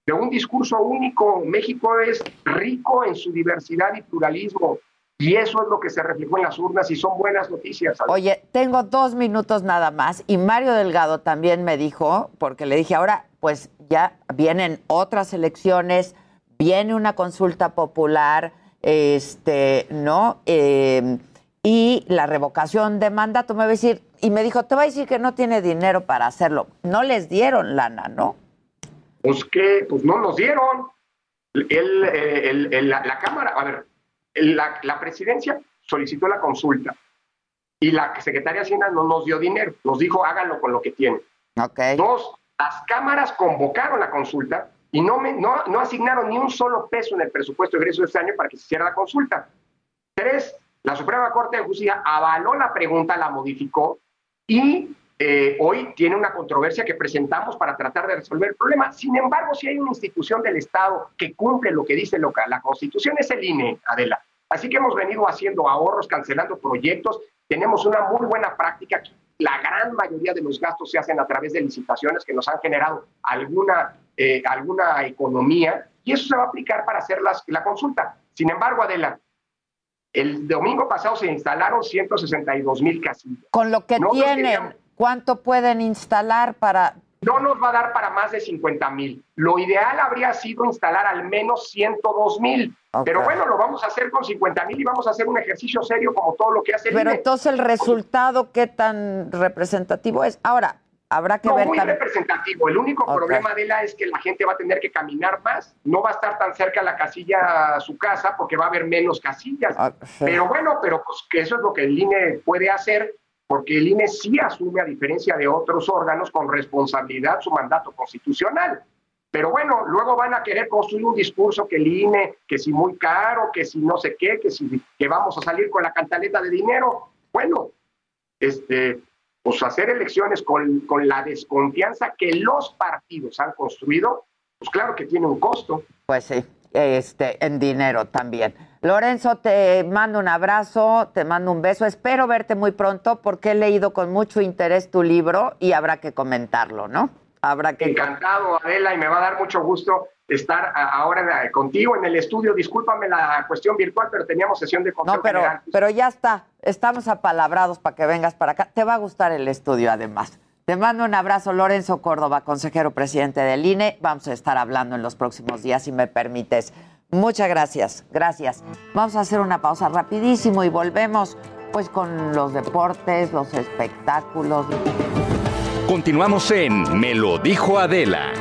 De un discurso único, México es rico en su diversidad y pluralismo. Y eso es lo que se reflejó en las urnas y son buenas noticias. Oye, tengo dos minutos nada más y Mario Delgado también me dijo, porque le dije, ahora pues ya vienen otras elecciones, viene una consulta popular, este, ¿no? Eh, y la revocación de mandato, me va a decir, y me dijo, te va a decir que no tiene dinero para hacerlo. No les dieron lana, ¿no? Pues que, pues no nos dieron. El, el, el, la, la, Cámara, a ver, la, la, presidencia solicitó la consulta y la secretaria de Hacienda no nos dio dinero, nos dijo háganlo con lo que tienen. Okay. Dos, las cámaras convocaron la consulta y no, me, no, no asignaron ni un solo peso en el presupuesto de egreso de este año para que se hiciera la consulta. Tres, la Suprema Corte de Justicia avaló la pregunta, la modificó y eh, hoy tiene una controversia que presentamos para tratar de resolver el problema. Sin embargo, si hay una institución del Estado que cumple lo que dice la Constitución, es el INE, Adela. Así que hemos venido haciendo ahorros, cancelando proyectos. Tenemos una muy buena práctica. La gran mayoría de los gastos se hacen a través de licitaciones que nos han generado alguna eh, alguna economía, y eso se va a aplicar para hacer las, la consulta. Sin embargo, Adela, el domingo pasado se instalaron 162 mil casillas. Con lo que no tienen, ¿cuánto pueden instalar para...? No nos va a dar para más de 50 mil. Lo ideal habría sido instalar al menos 102 mil. Okay. Pero bueno, lo vamos a hacer con 50 mil y vamos a hacer un ejercicio serio como todo lo que hace el Pero INE. entonces el resultado, ¿qué tan representativo es? Ahora, habrá que no, ver muy también. representativo. El único okay. problema de la es que la gente va a tener que caminar más, no va a estar tan cerca la casilla a su casa porque va a haber menos casillas. Ah, sí. Pero bueno, pero pues que eso es lo que el INE puede hacer porque el INE sí asume, a diferencia de otros órganos, con responsabilidad su mandato constitucional. Pero bueno, luego van a querer construir un discurso que el INE, que si muy caro, que si no sé qué, que si que vamos a salir con la cantaleta de dinero. Bueno, este, pues hacer elecciones con, con la desconfianza que los partidos han construido, pues claro que tiene un costo. Pues sí, este, en dinero también. Lorenzo, te mando un abrazo, te mando un beso. Espero verte muy pronto porque he leído con mucho interés tu libro y habrá que comentarlo, ¿no? Habrá que. Encantado, Adela, y me va a dar mucho gusto estar ahora contigo en el estudio. Discúlpame la cuestión virtual, pero teníamos sesión de No, pero, general. pero ya está. Estamos apalabrados para que vengas para acá. Te va a gustar el estudio, además. Te mando un abrazo, Lorenzo Córdoba, consejero presidente del INE. Vamos a estar hablando en los próximos días, si me permites. Muchas gracias, gracias. Vamos a hacer una pausa rapidísimo y volvemos pues con los deportes, los espectáculos. Continuamos en Me lo dijo Adela.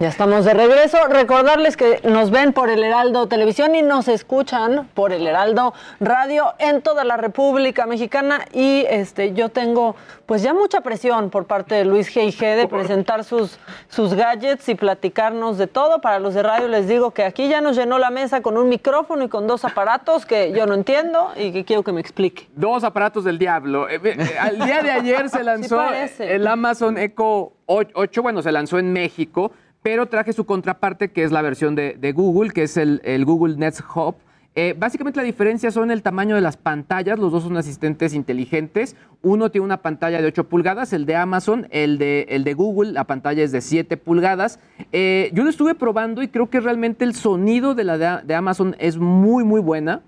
Ya estamos de regreso. Recordarles que nos ven por el Heraldo Televisión y nos escuchan por el Heraldo Radio en toda la República Mexicana. Y este, yo tengo pues ya mucha presión por parte de Luis G.I.G. de presentar sus, sus gadgets y platicarnos de todo. Para los de radio les digo que aquí ya nos llenó la mesa con un micrófono y con dos aparatos que yo no entiendo y que quiero que me explique. Dos aparatos del diablo. Eh, eh, Al día de ayer se <laughs> lanzó parece. el Amazon Echo 8, bueno, se lanzó en México, pero traje su contraparte, que es la versión de, Google, que es el, Google Nest Hub. Eh, básicamente la diferencia son el tamaño de las pantallas, los dos son asistentes inteligentes. Uno tiene una pantalla de 8 pulgadas, el de Amazon, el de, Google, la pantalla es de 7 pulgadas. Eh, yo lo estuve probando y creo que realmente el sonido de la de, Amazon es muy, muy buena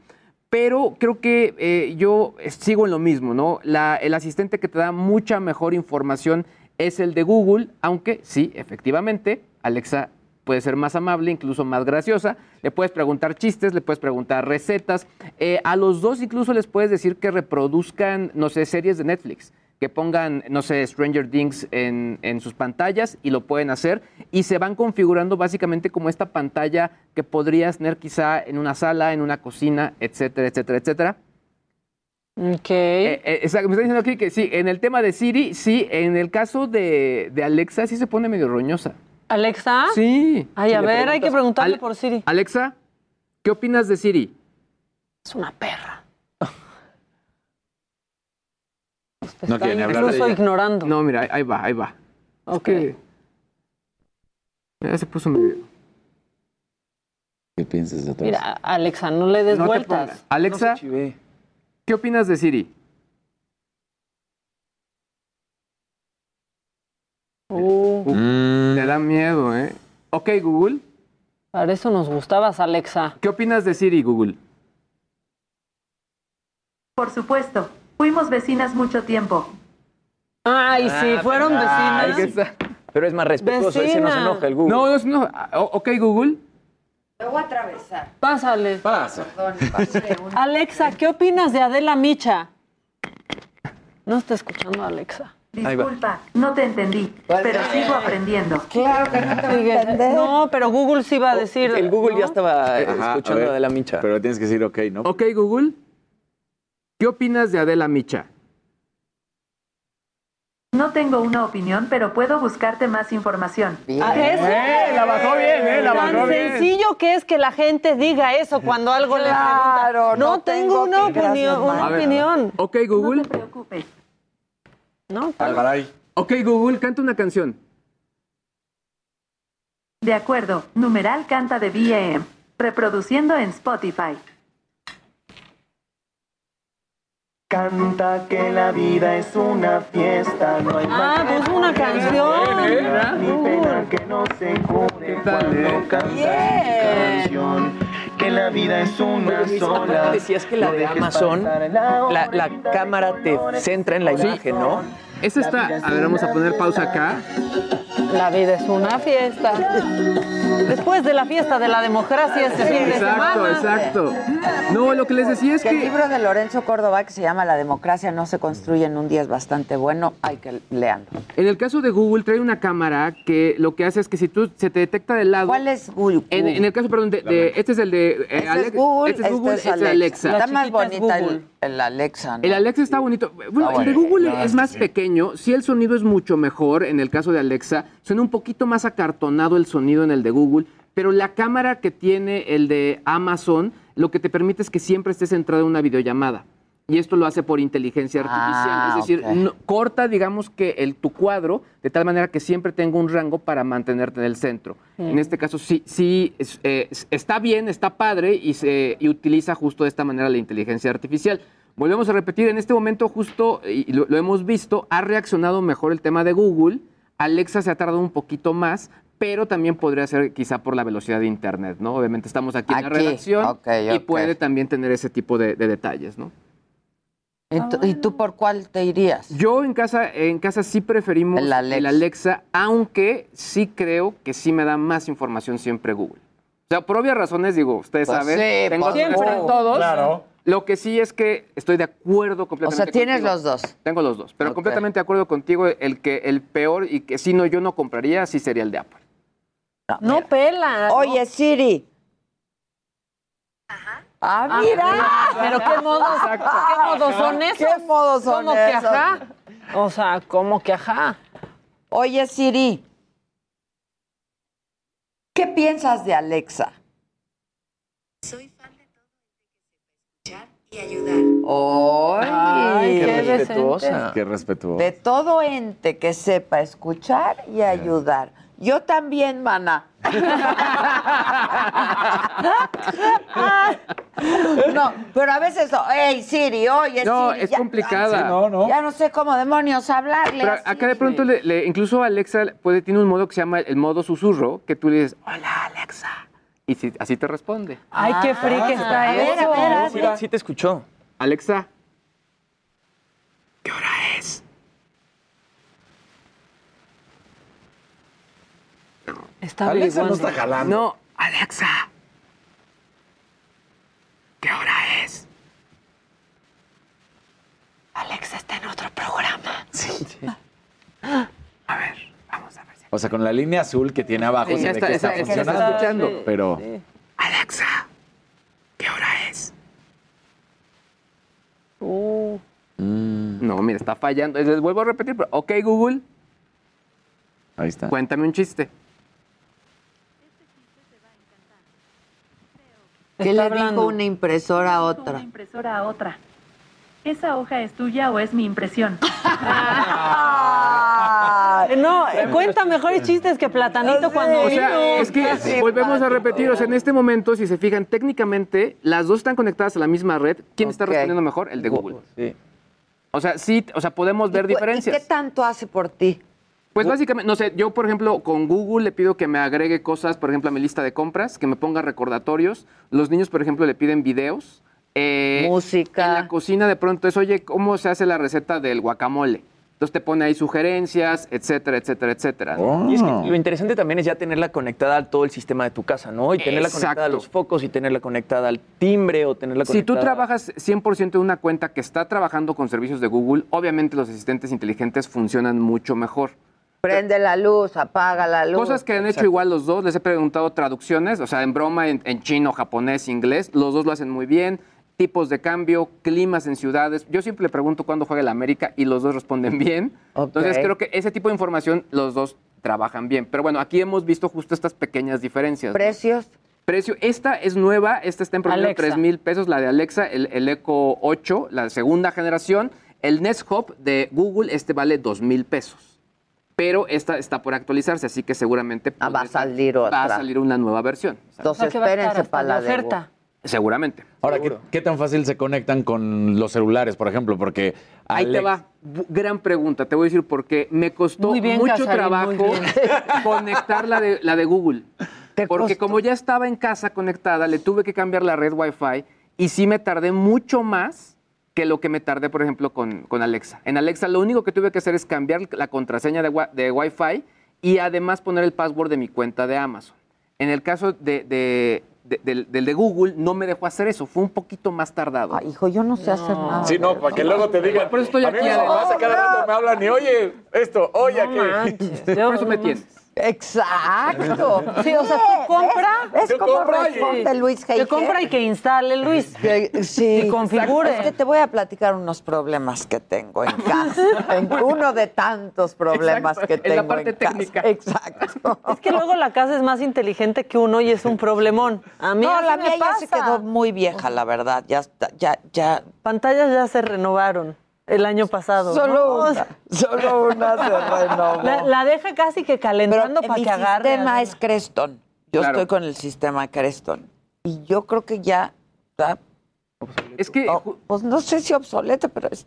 pero creo que eh, yo sigo en lo mismo, ¿no? El asistente que te da mucha mejor información es el de Google, aunque sí, efectivamente, Alexa puede ser más amable, incluso más graciosa. Le puedes preguntar chistes, le puedes preguntar recetas. Eh, a los dos incluso les puedes decir que reproduzcan, no sé, series de Netflix que pongan, no sé, Stranger Things en, en sus pantallas y lo pueden hacer y se van configurando básicamente como esta pantalla que podrías tener quizá en una sala, en una cocina, etcétera, etcétera, etcétera. Ok. Eh, eh, me está diciendo aquí que sí, en el tema de Siri, sí, en el caso de, de Alexa sí se pone medio roñosa. ¿Alexa? Sí. Ay, Si a ver, hay que preguntarle "Ale- por Siri. Alexa, ¿qué opinas de Siri? Es una perra. <laughs> No Está incluso ignorando. No, mira, ahí- va, ahí va. Es Ok. que- Ya se puso medio. ¿Qué piensas de atrás? Mira, Alexa, no le des No vueltas. Alexa, ¿qué opinas de Siri? Uh, Te da miedo, ¿eh? Ok, Google. para eso nos gustabas, Alexa. ¿Qué opinas de Siri, Google? Por supuesto. Fuimos vecinas mucho tiempo. Ay, sí, fueron Ay, vecinas. Pero es más respetuoso, ese no se enoja el Google. No, no, se enoja. O- ok, Google. Me voy a atravesar. Pásale. Pasa. Perdón, pasé un- Alexa, ¿qué opinas de Adela Micha? No está escuchando Alexa. Disculpa, no te entendí, pero sigo aprendiendo. Claro que no te. No, pero Google sí va a decir. El Google ¿no? ya estaba Ajá, a escuchando ver, de la micha. Pero tienes que decir ok, ¿no? Ok, Google. ¿Qué opinas de Adela Micha? No tengo una opinión, pero puedo buscarte más información. Ah, eso. Eh, la bajó bien, eh, la Tan bajó bien. sencillo que es que la gente diga eso cuando algo le Claro, pregunta. no No, tengo tengo una opinión. Una ver. opinión. Ok, Google. No te preocupes. ¿No? Ok, Google, canta una canción. De acuerdo, numeral canta de BM. Reproduciendo en Spotify. Canta que la vida es una fiesta, no hay Ah, pues una canción. ni pena que no se cure cuando cantas Yeah. mi canción. Que la vida es una Luis, sola. decías que la no de Amazon, la la, cámara te centra en la imagen, ¿no? Esta está, a ver, vamos a poner pausa acá. La vida es una fiesta. Después de la fiesta de la democracia este fin de Exacto, semana. exacto. No, lo que les decía es Que el que libro de Lorenzo Córdoba, que se llama La democracia no se construye en un día, es bastante bueno. Hay que leanlo. en el caso de Google trae una cámara que lo que hace es que si tú se te detecta de lado. ¿Cuál es Google? En, en el caso, perdón, de, de- este es el de eh, Este Alex- es Google, este es Google, este este es Alexa. Está más chiquita es bonita el, Google. el Alexa, ¿no? El Alexa está bonito. Bueno, el de. Google es más pequeño. Sí, el sonido es mucho mejor en el caso de Alexa. Suena un poquito más acartonado el sonido en el de Google. Pero la cámara que tiene el de Amazon, lo que te permite es que siempre estés centrado en una videollamada. Y esto lo hace por inteligencia artificial. Ah, es decir, no- corta, digamos que el, tu cuadro de tal manera que siempre tenga un rango para mantenerte en el centro. En este caso sí, sí es- eh, es- está bien, está padre y, se, y utiliza justo de esta manera la inteligencia artificial. Volvemos a repetir, en este momento justo, y lo, lo hemos visto, ha reaccionado mejor el tema de Google. Alexa se ha tardado un poquito más, pero también podría ser quizá por la velocidad de Internet, ¿no? Obviamente estamos aquí, en la redacción y puede también tener ese tipo de, de detalles, ¿no? Ent- ¿Y tú por cuál te irías? Yo en casa, en casa sí preferimos El el Alexa. Aunque sí creo que sí me da más información siempre Google. O sea, por obvias razones, digo, ustedes Pues saben, sí, tengo siempre todos. Claro. Lo que sí es que estoy de acuerdo O completamente sea, tienes contigo. los dos. Tengo los dos, pero completamente de acuerdo contigo, el que el peor y que si no yo no compraría, sí sería el de Apple. No pela. ¿no? Oye, Siri. Ah, mira. Pero qué modos, qué modos son esos. ¿Qué modos son ¿Cómo que ajá? O sea, ¿cómo que ajá? Oye, Siri. ¿Qué piensas de Alexa? Soy fan de todo escuchar y ayudar. Ay, Qué qué respetuosa. Qué respetuoso. De todo ente que sepa escuchar y ayudar. Yo también, mana. <laughs> No, pero a veces, hey Siri, oye No, Siri. es ya- complicada. Sí, no, no. Ya no sé cómo demonios hablarle. Pero a acá de pronto, le, le- incluso Alexa puede, tiene un modo que se llama el modo susurro, que tú le dices, hola Alexa, y si- así te responde. Ay, qué freak está eso. a ver, a Sí, sí te escuchó. Alexa, ¿qué hora es? Está Alexa no está jalando. No, Alexa, ¿qué hora es? Alexa está en otro programa. A ver, vamos a ver. si- O sea, con la línea azul que tiene abajo Sí, se ve está, que está- está está- está funcionando. escuchando. Pero Alexa, ¿qué hora es? Uh, No, mira, está fallando. Les vuelvo a repetir, pero, ok Google, ahí está. cuéntame un chiste. ¿Qué le hablando. dijo una impresora a Una otra? impresora a otra. ¿Esa hoja es tuya o es mi impresión? eh, no, <laughs> cuenta mejores chistes que Platanito cuando O sea, vino. es que volvemos a repetir, o sea, en este momento, si se fijan, técnicamente las dos están conectadas a la misma red. ¿Quién está respondiendo mejor? El de Google. Sí. O sea, sí, o sea, podemos ver ¿Y cu- ¿Y diferencias. qué tanto hace por ti? Pues básicamente, no sé, yo por ejemplo con Google le pido que me agregue cosas, por ejemplo, a mi lista de compras, que me ponga recordatorios. Los niños, por ejemplo, le piden videos. Eh, Música. En la cocina de pronto es, oye, ¿cómo se hace la receta del guacamole? Entonces te pone ahí sugerencias, etcétera, etcétera, etcétera. ¿no? Y es que Oh. lo interesante también es ya tenerla conectada a todo el sistema de tu casa, ¿no? Y tenerla conectada a los focos y tenerla conectada al timbre o tenerla Si conectada... tú trabajas 100% en una cuenta que está trabajando con servicios de Google, obviamente los asistentes inteligentes funcionan mucho mejor. Prende la luz, apaga la luz. Cosas que han hecho igual los dos, les he preguntado traducciones, o sea, en broma, en, en chino, japonés, inglés, los dos lo hacen muy bien, tipos de cambio, climas en ciudades. Yo siempre le pregunto cuándo juega el América y los dos responden bien. Entonces creo que ese tipo de información los dos trabajan bien. Pero bueno, aquí hemos visto justo estas pequeñas diferencias. ¿no? Precios. Precio, esta es nueva, esta está en promedio Alexa. 3 mil pesos, la de Alexa, el, el Echo 8, la segunda generación. El Nest Hub de Google, este vale 2 mil pesos. Pero esta está por actualizarse, así que seguramente Ah, va a salir va otra. a salir una nueva versión. Entonces, va espérense para de la de oferta. Seguramente. Ahora, ¿qué, qué tan fácil se conectan con los celulares, por ejemplo? Porque Ahí te Alex- va. Gran pregunta. Te voy a decir por qué. Me costó bien, mucho Casarín, trabajo <laughs> conectar la de, la de Google. ¿Te Porque costó? como ya estaba en casa conectada, le tuve que cambiar la red Wi-Fi y sí me tardé mucho más que lo que me tardé, por ejemplo, con, con Alexa. En Alexa lo único que tuve que hacer es cambiar la contraseña de, wi- de Wi-Fi y además poner el password de mi cuenta de Amazon. En el caso de, de- de- del, del de Google no me dejó hacer eso, fue un poquito más tardado. hijo, yo no sé hacer nada. Sí, no, para que luego te digan. Por eso estoy a mí aquí, a cada Adela. rato me hablan y oye, esto, oye, aquello. Por eso me tienes. Exacto. <laughs> Sí, o sea, tú compra. Es como compra y- responde Luis Que Heiker. compra y que instale Luis. Sí, Y configure. Es que te voy a platicar unos problemas que tengo en <laughs> casa. En uno de tantos problemas Exacto, que en la tengo parte en casa. técnica. Exacto. Es que luego la casa es más inteligente que uno y es un problemón. A mí no, la me mía ya pasa. se quedó muy vieja, la verdad. Ya está, ya, ya. Pantallas ya se renovaron el año pasado. Solo ¿no? una, solo una se <laughs> renovó. La, la deja casi que calentando Pero para mi que agarre. sistema Adela. es Creston. Yo Claro. estoy con el sistema Creston. Y yo creo que ya está... Es que... pues no sé si obsoleto, pero es-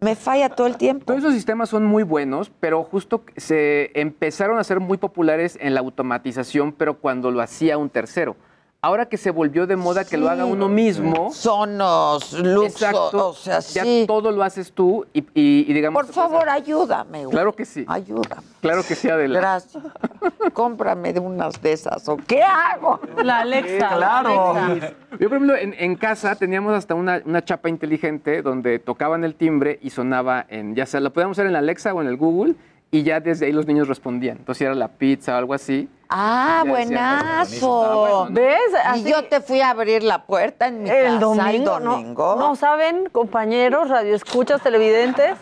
me falla todo el tiempo. Todos esos sistemas son muy buenos, pero justo se empezaron a ser muy populares en la automatización, pero cuando lo hacía un tercero. Ahora que se volvió de moda que lo haga uno mismo. Sonos, Luxo, Exacto, o sea, ya sí. todo lo haces tú y, y- y digamos. Por favor, ayúdame. güey. Claro que sí. Ayúdame. Claro que sí, Adela. Gracias. <laughs> Cómprame de unas de esas. ¿O qué hago? La Alexa. Claro. la Alexa. Yo, por ejemplo, en, en casa teníamos hasta una, una chapa inteligente donde tocaban el timbre y sonaba en, ya sea, lo podíamos hacer en la Alexa o en el Google, y ya desde ahí los niños respondían. Entonces, si era la pizza o algo así. Ah, Ya decía, buenazo. ¿Ves? Y yo te fui a abrir la puerta en mi El casa domingo, el ¿no? domingo. No, saben, compañeros, radioescuchas, televidentes,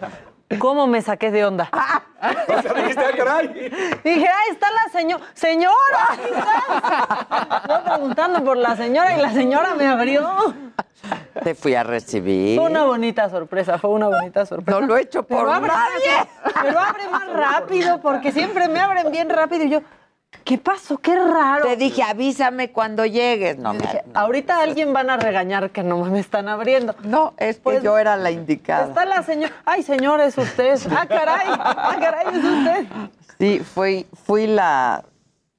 cómo me saqué de onda. <laughs> Dije, ahí está la señora. <laughs> ¡Señora! Yo preguntando por la señora y la señora me abrió. Te fui a recibir. Fue una bonita sorpresa, fue una bonita sorpresa. No lo he hecho por Pero abre nadie. pero abre más rápido, porque siempre me abren bien rápido. Y yo, ¿qué pasó? Qué raro. Te dije, avísame cuando llegues. No, me- Ahorita alguien van a regañar que no me están abriendo. no es que Pues, yo era la indicada. Está la señora. Ay, señor, es usted. Ah, caray. Ah, caray, es usted. Sí, fui, fui la,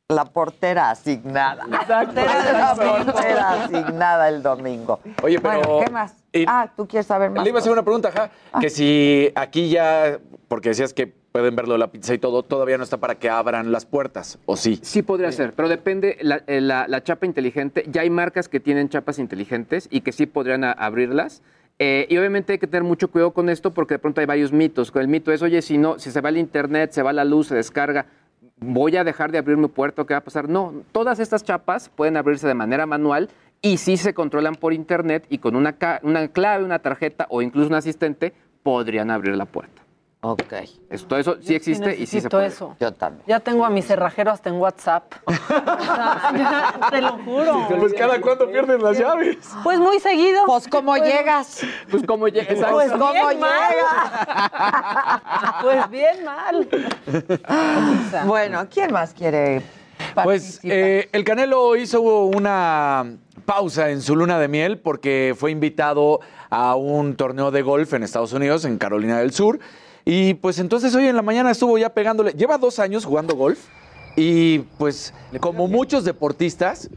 la portera asignada. La portera asignada el domingo. Oye, pero- Bueno, ¿qué más? y- Ah, ¿tú quieres saber más? Le iba a hacer una pregunta, ajá. Ah. Que si aquí ya, porque decías que pueden verlo la pizza y todo, todavía no está para que abran las puertas, ¿o sí? Sí podría ser, pero depende la, eh, la- la chapa inteligente. Ya hay marcas que tienen chapas inteligentes y que sí podrían abrirlas. Eh, y obviamente hay que tener mucho cuidado con esto porque de pronto hay varios mitos. El mito es, oye, si no, si se va el internet, se va la luz, se descarga, voy a dejar de abrir mi puerto, ¿qué va a pasar? No, todas estas chapas pueden abrirse de manera manual y sí se controlan por internet y con una, una clave, una tarjeta o incluso un asistente podrían abrir la puerta. Ok. Esto, eso sí existe y sí se puede. eso. Yo también. Ya tengo a mi cerrajero hasta en WhatsApp. <laughs> O sea, ya, <laughs> te lo juro. Pues cada cuánto pierden las llaves. Pues muy seguido. Pues, ¿cómo llegas? Pues como llega. Pues ¿cómo bien mal. <laughs> Pues bien mal. Bueno, ¿quién más quiere Pues eh, el Canelo hizo una pausa en su luna de miel porque fue invitado a un torneo de golf en Estados Unidos, en Carolina del Sur. Y pues entonces hoy en la mañana estuvo ya pegándole. Lleva dos años jugando golf y pues como muchos deportistas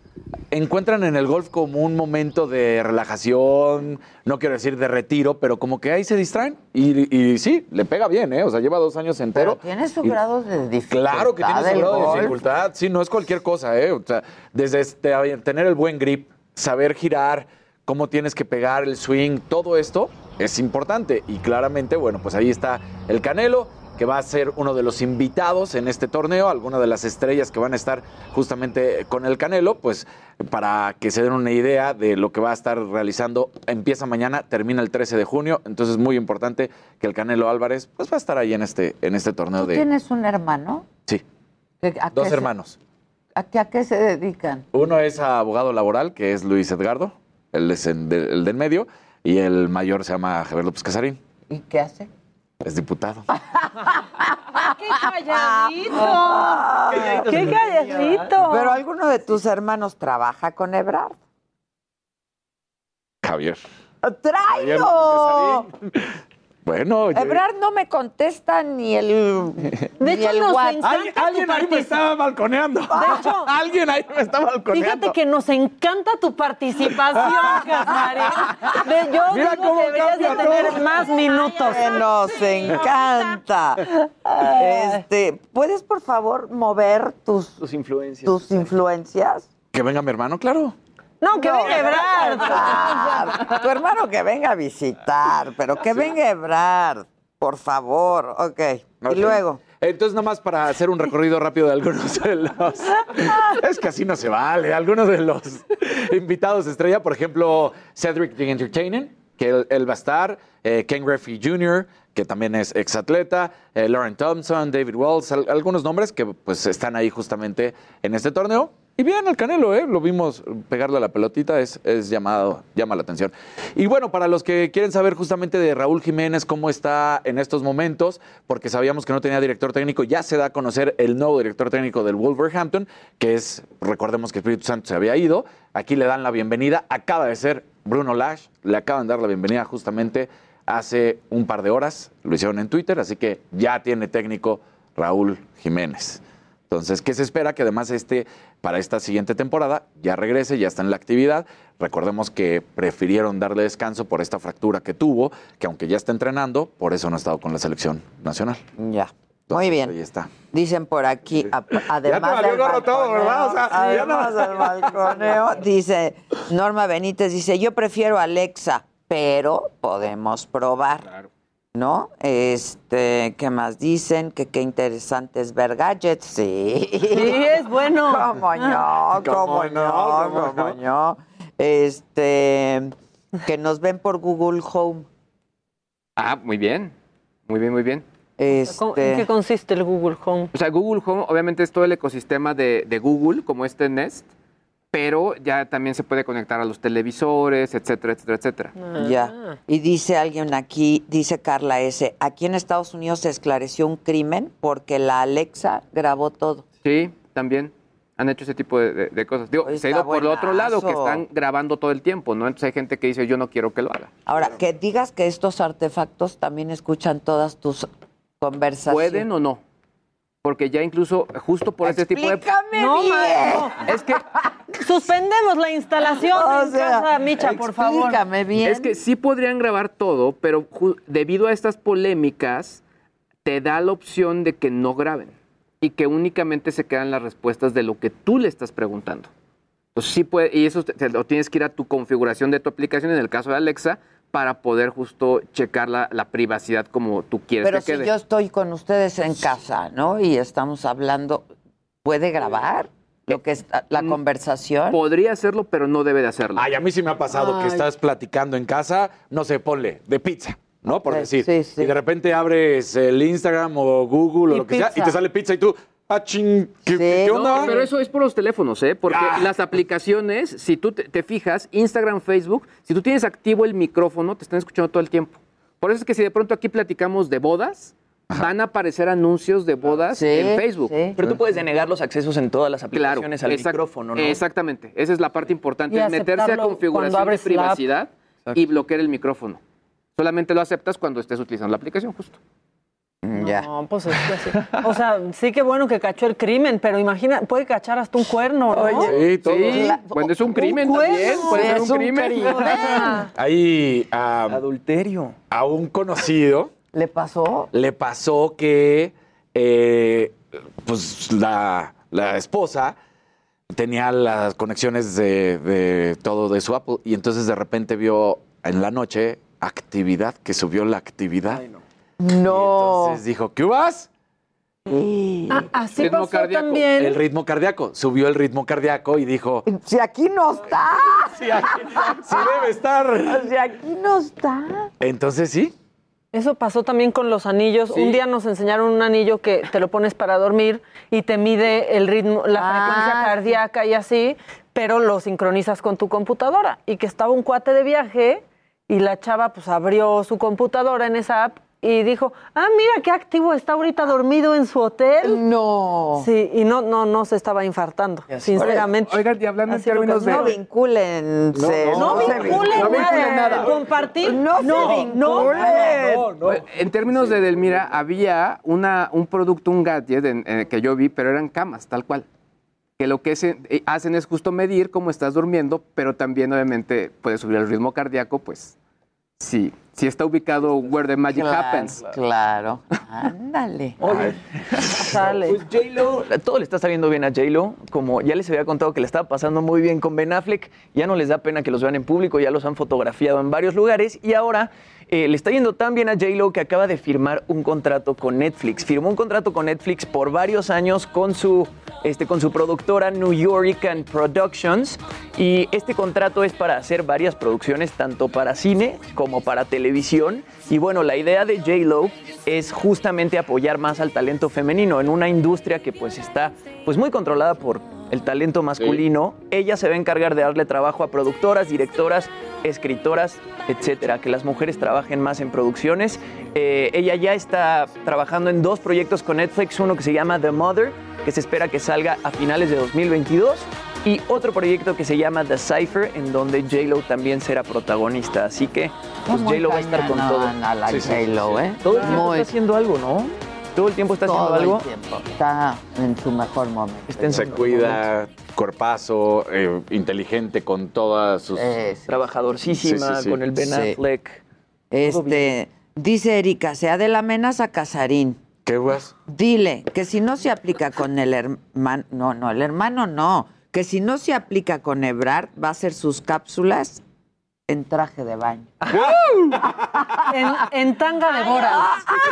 encuentran en el golf como un momento de relajación, no quiero decir de retiro, pero como que ahí se distraen. Y, y sí, le pega bien, ¿eh? O sea, lleva dos años entero. Tiene su grado de dificultad. Claro que tiene su grado de dificultad. Sí, no es cualquier cosa, ¿eh? O sea, desde este, tener el buen grip, saber girar, cómo tienes que pegar el swing, todo esto es importante. Y claramente, bueno, pues ahí está el Canelo, que va a ser uno de los invitados en este torneo, alguna de las estrellas que van a estar justamente con el Canelo, pues para que se den una idea de lo que va a estar realizando. Empieza mañana, termina el 13 de junio, entonces es muy importante que el Canelo Álvarez pues va a estar ahí en este, en este torneo ¿Tú de... tienes un hermano? Sí, ¿A dos se- hermanos. ¿A qué, a qué se dedican? Uno es abogado laboral, que es Luis Edgardo, él es el, de- el del medio, y el mayor se llama Javier López Casarín, ¿Y qué hace? es diputado. <laughs> ¡Qué calladito! ¡Qué calladito! Pero alguno de tus hermanos trabaja con Ebrard. Javier. Javier ¡Tráelo! Bueno, yo- Ebrard no me contesta ni el. De ni hecho, el nos Alguien, alguien tu ahí me estaba balconeando. De hecho, <laughs> alguien ahí me está balconeando. Fíjate que nos encanta tu participación, <laughs> Casarín. De- Yo Mira digo cómo que deberías de tener todo. más minutos. Que nos encanta. Este, ¿puedes por favor mover tus, Tus influencias. tus influencias? Que venga mi hermano, claro. No, que venga Ebrard. Ebrard. <laughs> Tu hermano que venga a visitar, pero que venga Ebrard, por favor. Ok. Ok. Y luego. Entonces, nada más para hacer un recorrido rápido de algunos de los. <laughs> Es que así no se vale. Algunos de los invitados estrella, por ejemplo, Cedric the Entertainer, que él, él va a estar, eh, Ken Griffey Jr., que también es exatleta, eh, Lauren Thompson, David Walls, al- algunos nombres que pues están ahí justamente en este torneo. Y bien, el Canelo, ¿eh? lo vimos pegarle a la pelotita, es, es llamado, llama la atención. Y bueno, para los que quieren saber justamente de Raúl Jiménez, cómo está en estos momentos, porque sabíamos que no tenía director técnico, ya se da a conocer el nuevo director técnico del Wolverhampton, que es, recordemos que Espíritu Santo se había ido, aquí le dan la bienvenida, acaba de ser Bruno Lash, le acaban de dar la bienvenida justamente hace un par de horas, lo hicieron en Twitter, así que ya tiene técnico Raúl Jiménez. Entonces, ¿qué se espera? Que además este, para esta siguiente temporada, ya regrese, ya está en la actividad. Recordemos que prefirieron darle descanso por esta fractura que tuvo, que aunque ya está entrenando, por eso no ha estado con la selección nacional. Ya. Muy bien. Ahí está. Dicen por aquí, a- <laughs> además valió del todo, ¿verdad? O sea, balconeo, ya no- además del balconeo, dice Norma Benítez, dice, yo prefiero Alexa, pero podemos probar. ¿No? Este, ¿qué más dicen? Que qué interesante es ver gadgets. Sí. Sí, es bueno. <laughs> ¿Cómo no? <laughs> ¿Cómo ¿Cómo no? no? ¿Cómo ¿Cómo no? Este, que nos ven por Google Home. Ah, muy bien. Muy bien, muy bien. ¿Cómo- ¿En qué Este, consiste el Google Home? O sea, Google Home obviamente es todo el ecosistema de, de Google, como este Nest, pero ya también se puede conectar a los televisores, etcétera, etcétera, etcétera. Ya. Y dice alguien aquí, dice Carla S., aquí en Estados Unidos se esclareció un crimen porque la Alexa grabó todo. Sí, también han hecho ese tipo de, de- de cosas. Digo, Oye, se ha ido por el otro lado, que están grabando todo el tiempo, ¿no? Entonces hay gente que dice, yo no quiero que lo haga. Ahora, que digas que estos artefactos también escuchan todas tus conversaciones. ¿Pueden o no? Porque ya incluso, justo por este tipo de... Explícame No, bien. no. Es que Suspendemos la instalación <laughs> O en sea, casa, Micha, por favor. Explícame bien. Es que sí podrían grabar todo, pero debido a estas polémicas, te da la opción de que no graben y que únicamente se quedan las respuestas de lo que tú le estás preguntando. Entonces, sí puede, y eso te, te lo tienes que ir a tu configuración de tu aplicación, en el caso de Alexa, para poder justo checar la, la privacidad como tú quieres Pero que si quede. yo estoy con ustedes en casa, ¿no? Y estamos hablando, ¿puede grabar lo que está, la conversación? Podría hacerlo, pero no debe de hacerlo. Ay, a mí sí me ha pasado que estás platicando en casa, no sé, ponle, de pizza, ¿no? Por decir. sí, sí. Y de repente abres el Instagram o Google o lo que sea y pizza. te sale pizza y tú, ah, ching, ¿qué, Sí. qué No, pero eso es por los teléfonos, ¿eh? Porque Ah. las aplicaciones, si tú te, te fijas, Instagram, Facebook, si tú tienes activo el micrófono, te están escuchando todo el tiempo. Por eso es que si de pronto aquí platicamos de bodas, van a aparecer anuncios de bodas Sí, en Facebook. sí. Pero tú puedes denegar los accesos en todas las Claro, aplicaciones al exact- micrófono, ¿no? Exactamente. Esa es la parte importante, Y es meterse a configuración de privacidad y bloquear el micrófono. Solamente lo aceptas cuando estés utilizando la aplicación, justo. Ya. No, pues es que sí. O sea, sí que bueno que cachó el crimen, pero imagina, puede cachar hasta un cuerno, ¿no? Sí, todo. Sí, La- bueno, es un crimen cuerno. también, puede ser es un un crimen. Ahí a, Adulterio. a un conocido ¿Le pasó? le pasó que eh, pues la, la esposa tenía las conexiones de, de todo de su Apple y entonces de repente vio en la noche actividad, que subió la actividad. No. Entonces dijo, ¿qué vas? Ah, así Ritmo pasó cardíaco. también. El ritmo cardíaco. Subió el ritmo cardíaco y dijo, Si aquí no está. <laughs> sí, aquí- sí debe estar. Si aquí no está. Entonces sí. Eso pasó también con los anillos. Sí. Un día nos enseñaron un anillo que te lo pones para dormir y te mide el ritmo, la Ah, frecuencia cardíaca y así, pero lo sincronizas con tu computadora. Y que estaba un cuate de viaje y la chava pues abrió su computadora en esa app y dijo, ah, mira qué activo está ahorita dormido en su hotel. No. Sí, y no, no, no se estaba infartando, sinceramente. Oigan, y hablando en Así lo términos de... No vinculen. No, vinculen no vinculen nada. Compartir. No, no, se no, vinculen. En términos de Delmira, había una, un producto, un gadget en- en- que yo vi, pero eran camas, tal cual. Que lo que se- eh, hacen es justo medir cómo estás durmiendo, pero también obviamente puede subir el ritmo cardíaco, pues sí, si está ubicado where the magic Claro, happens. Claro. Ándale. <laughs> Sale. Pues J-Lo, todo le está saliendo bien a J-Lo. Como ya les había contado que le estaba pasando muy bien con Ben Affleck, ya no les da pena que los vean en público, ya los han fotografiado en varios lugares y ahora eh, le está yendo tan bien a J-Lo que acaba de firmar un contrato con Netflix. Firmó un contrato con Netflix por varios años con su, este, con su productora New York Productions y este contrato es para hacer varias producciones tanto para cine como para televisión. Y bueno, la idea de J-Lo es justamente apoyar más al talento femenino en una industria que pues está pues muy controlada por el talento masculino. Ella se va a encargar de darle trabajo a productoras, directoras, escritoras, etcétera, que las mujeres trabajen más en producciones. Eh, ella ya está trabajando en dos proyectos con Netflix, uno que se llama The Mother, que se espera que salga a finales de 2022, y otro proyecto que se llama The Cipher, en donde J-Lo también será protagonista. Así que pues J-Lo va a estar con todo. cañona la J-Lo, ¿eh? Todo el tiempo Muy- está haciendo algo, ¿no? Todo el tiempo está haciendo Todo el algo. tiempo. Está en su mejor momento. Está en Se cuida, cuerpazo, eh, inteligente con todas sus... Trabajadorcísima, Sí, sí, sí. con el Ben Sí. Affleck. Este, dice Erika, sea de la menas a Casarín. ¿Qué vas? Dile que si no se aplica con el hermano, no, no, el hermano no, que si no se aplica con Ebrard, va a hacer sus cápsulas en traje de baño. <laughs> En, en tanga de boras.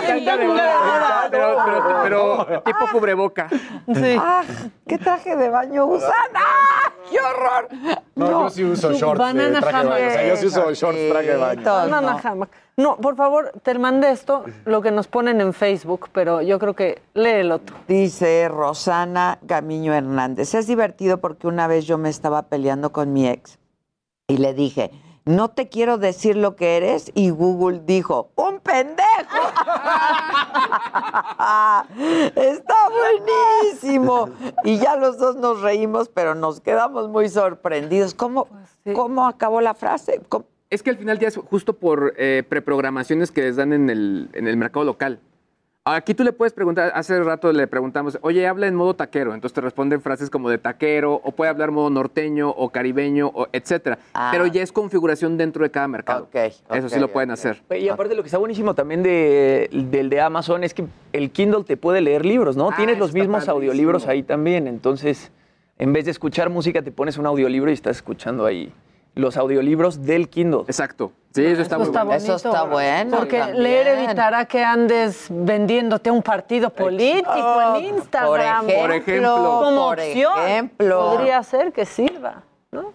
En tanga de boras. Pero, pero, pero tipo cubreboca. Sí. ¡Ah! ¿Qué traje de baño usan? ¡Ah! ¡Qué horror! No, yo sí uso shorts Banana de traje de baño. O sea, yo sí uso shorts traje de baño. No, no. No, por favor, te mandé esto, lo que nos ponen en Facebook, pero yo creo que léelo tú. Dice Rosana Gamiño Hernández. Es divertido porque una vez yo me estaba peleando con mi ex y le dije, no te quiero decir lo que eres. Y Google dijo, ¡un pendejo! <laughs> Está buenísimo. Y ya los dos nos reímos, pero nos quedamos muy sorprendidos. ¿Cómo, ¿cómo acabó la frase? ¿Cómo- Es que al final ya es justo por eh, preprogramaciones que les dan en el, en el mercado local. Aquí tú le puedes preguntar, hace rato le preguntamos, oye, habla en modo taquero, entonces te responden frases como de taquero, o puede hablar modo norteño, o caribeño, o etcétera. Ah. Pero ya es configuración dentro de cada mercado. Eso sí lo pueden hacer. Y aparte lo que está buenísimo también de, del de Amazon es que el Kindle te puede leer libros, ¿no? Ah, Tienes los mismos padrísimo. audiolibros ahí también, entonces en vez de escuchar música te pones un audiolibro y estás escuchando ahí los audiolibros del Kindle. Exacto. Sí, eso está Eso está bonito. Eso está bueno. Porque también. leer evitará que andes vendiéndote un partido político en Instagram. Por ejemplo, Como por opción. ejemplo. Podría ser que sirva, ¿no?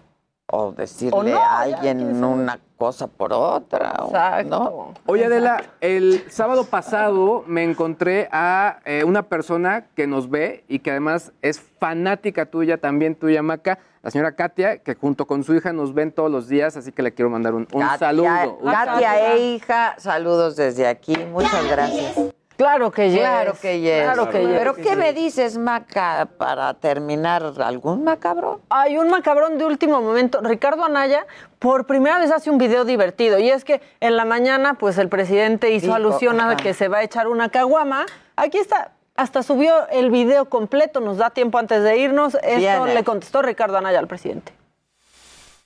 O decirle O no, a alguien una cosa por otra. o- ¿no? Oye, Adela, el sábado pasado me encontré a eh, una persona que nos ve y que además es fanática tuya, también tuya, Maca, la señora Katia, que junto con su hija nos ven todos los días, así que le quiero mandar un, un Katia, saludo. Un Katia e hija, saludos desde aquí. Muchas gracias. Claro que yes. Claro que yes. Claro que yes. Pero ¿qué me dices, Maca, para terminar? ¿Algún macabrón? Hay un macabrón de último momento. Ricardo Anaya por primera vez hace un video divertido. Y es que en la mañana, pues el presidente hizo Dijo, alusión a que se va a echar una caguama. Aquí está. Hasta subió el video completo, nos da tiempo antes de irnos. Esto Viene. le contestó Ricardo Anaya al presidente.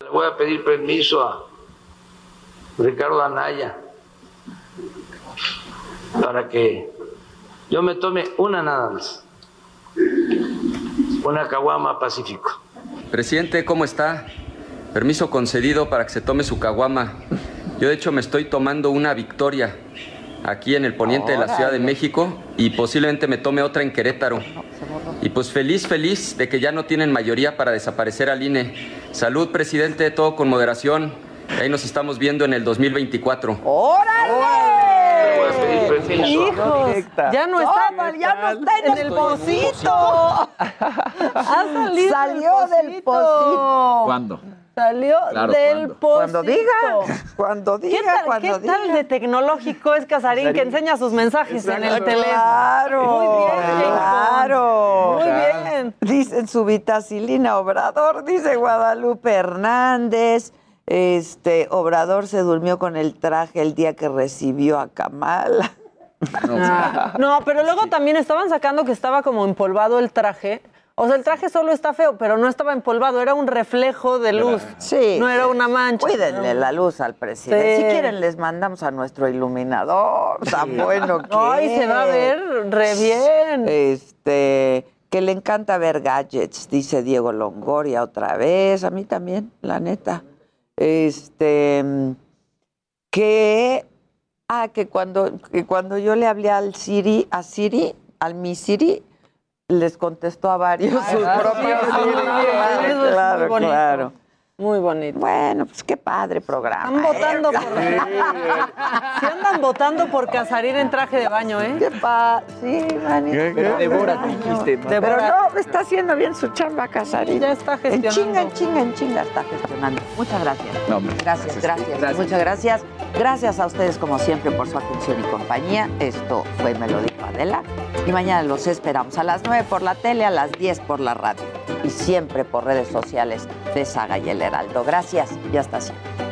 Le voy a pedir permiso a Ricardo Anaya para que yo me tome una nada más. Una caguama pacífico. Presidente, ¿cómo está? Permiso concedido para que se tome su caguama. Yo de hecho me estoy tomando una victoria aquí en el poniente de la Ciudad de México y posiblemente me tome otra en Querétaro. Y pues feliz, feliz de que ya no tienen mayoría para desaparecer al INE. Salud, presidente, todo con moderación. Ahí nos estamos viendo en el 2024. ¡Órale! Hijos, ya no está, No, ya no está en, el pocito. Ha salido Salió del pocito. ¿Cuándo? Salió Claro, del pocito. Cuando diga, cuando diga, ¿Qué tal, cuando qué tal de tecnológico es Casarín, que enseña sus mensajes en el teléfono? Claro, Muy bien, claro. Muy bien. Dicen su vitacilina Obrador, dice Guadalupe Hernández. Este, Obrador se durmió con el traje el día que recibió a Kamala. Ah, No, pero luego también estaban sacando que estaba como empolvado el traje. O sea, el traje solo está feo, pero no estaba empolvado, era un reflejo de luz. Sí. No era una mancha. Cuídenle la luz al presidente. Sí. Si quieren, les mandamos a nuestro iluminador. Tan bueno que Ay, se va a ver re bien. Este, que le encanta ver gadgets, dice Diego Longoria otra vez. A mí también, la neta. Este, que, ah, que cuando, que cuando yo le hablé al Siri, a Siri, al mi Siri, les contestó a varios sus Ah, propios sí, Siri. sí, Claro, claro. Muy bonito. Bueno, pues qué padre programa. Están votando ¿eh? por. Se <laughs> andan votando por Casarín en traje de baño, ¿eh? Qué pa... Sí, manito. Pero Débora, dijiste. Pero no, está haciendo bien su chamba, Casarín. Ya está En gestionando. chinga, en chinga, en chinga está gestionando. Muchas gracias. No, hombre, Gracias, gracias, Muchas gracias. Gracias a ustedes, como siempre, por su atención y compañía. Esto fue Me lo dijo Adela. Y mañana los esperamos a las 9 por la tele, a las 10 por la radio. Y siempre por redes sociales de Saga y El Heraldo. Gracias y hasta siempre.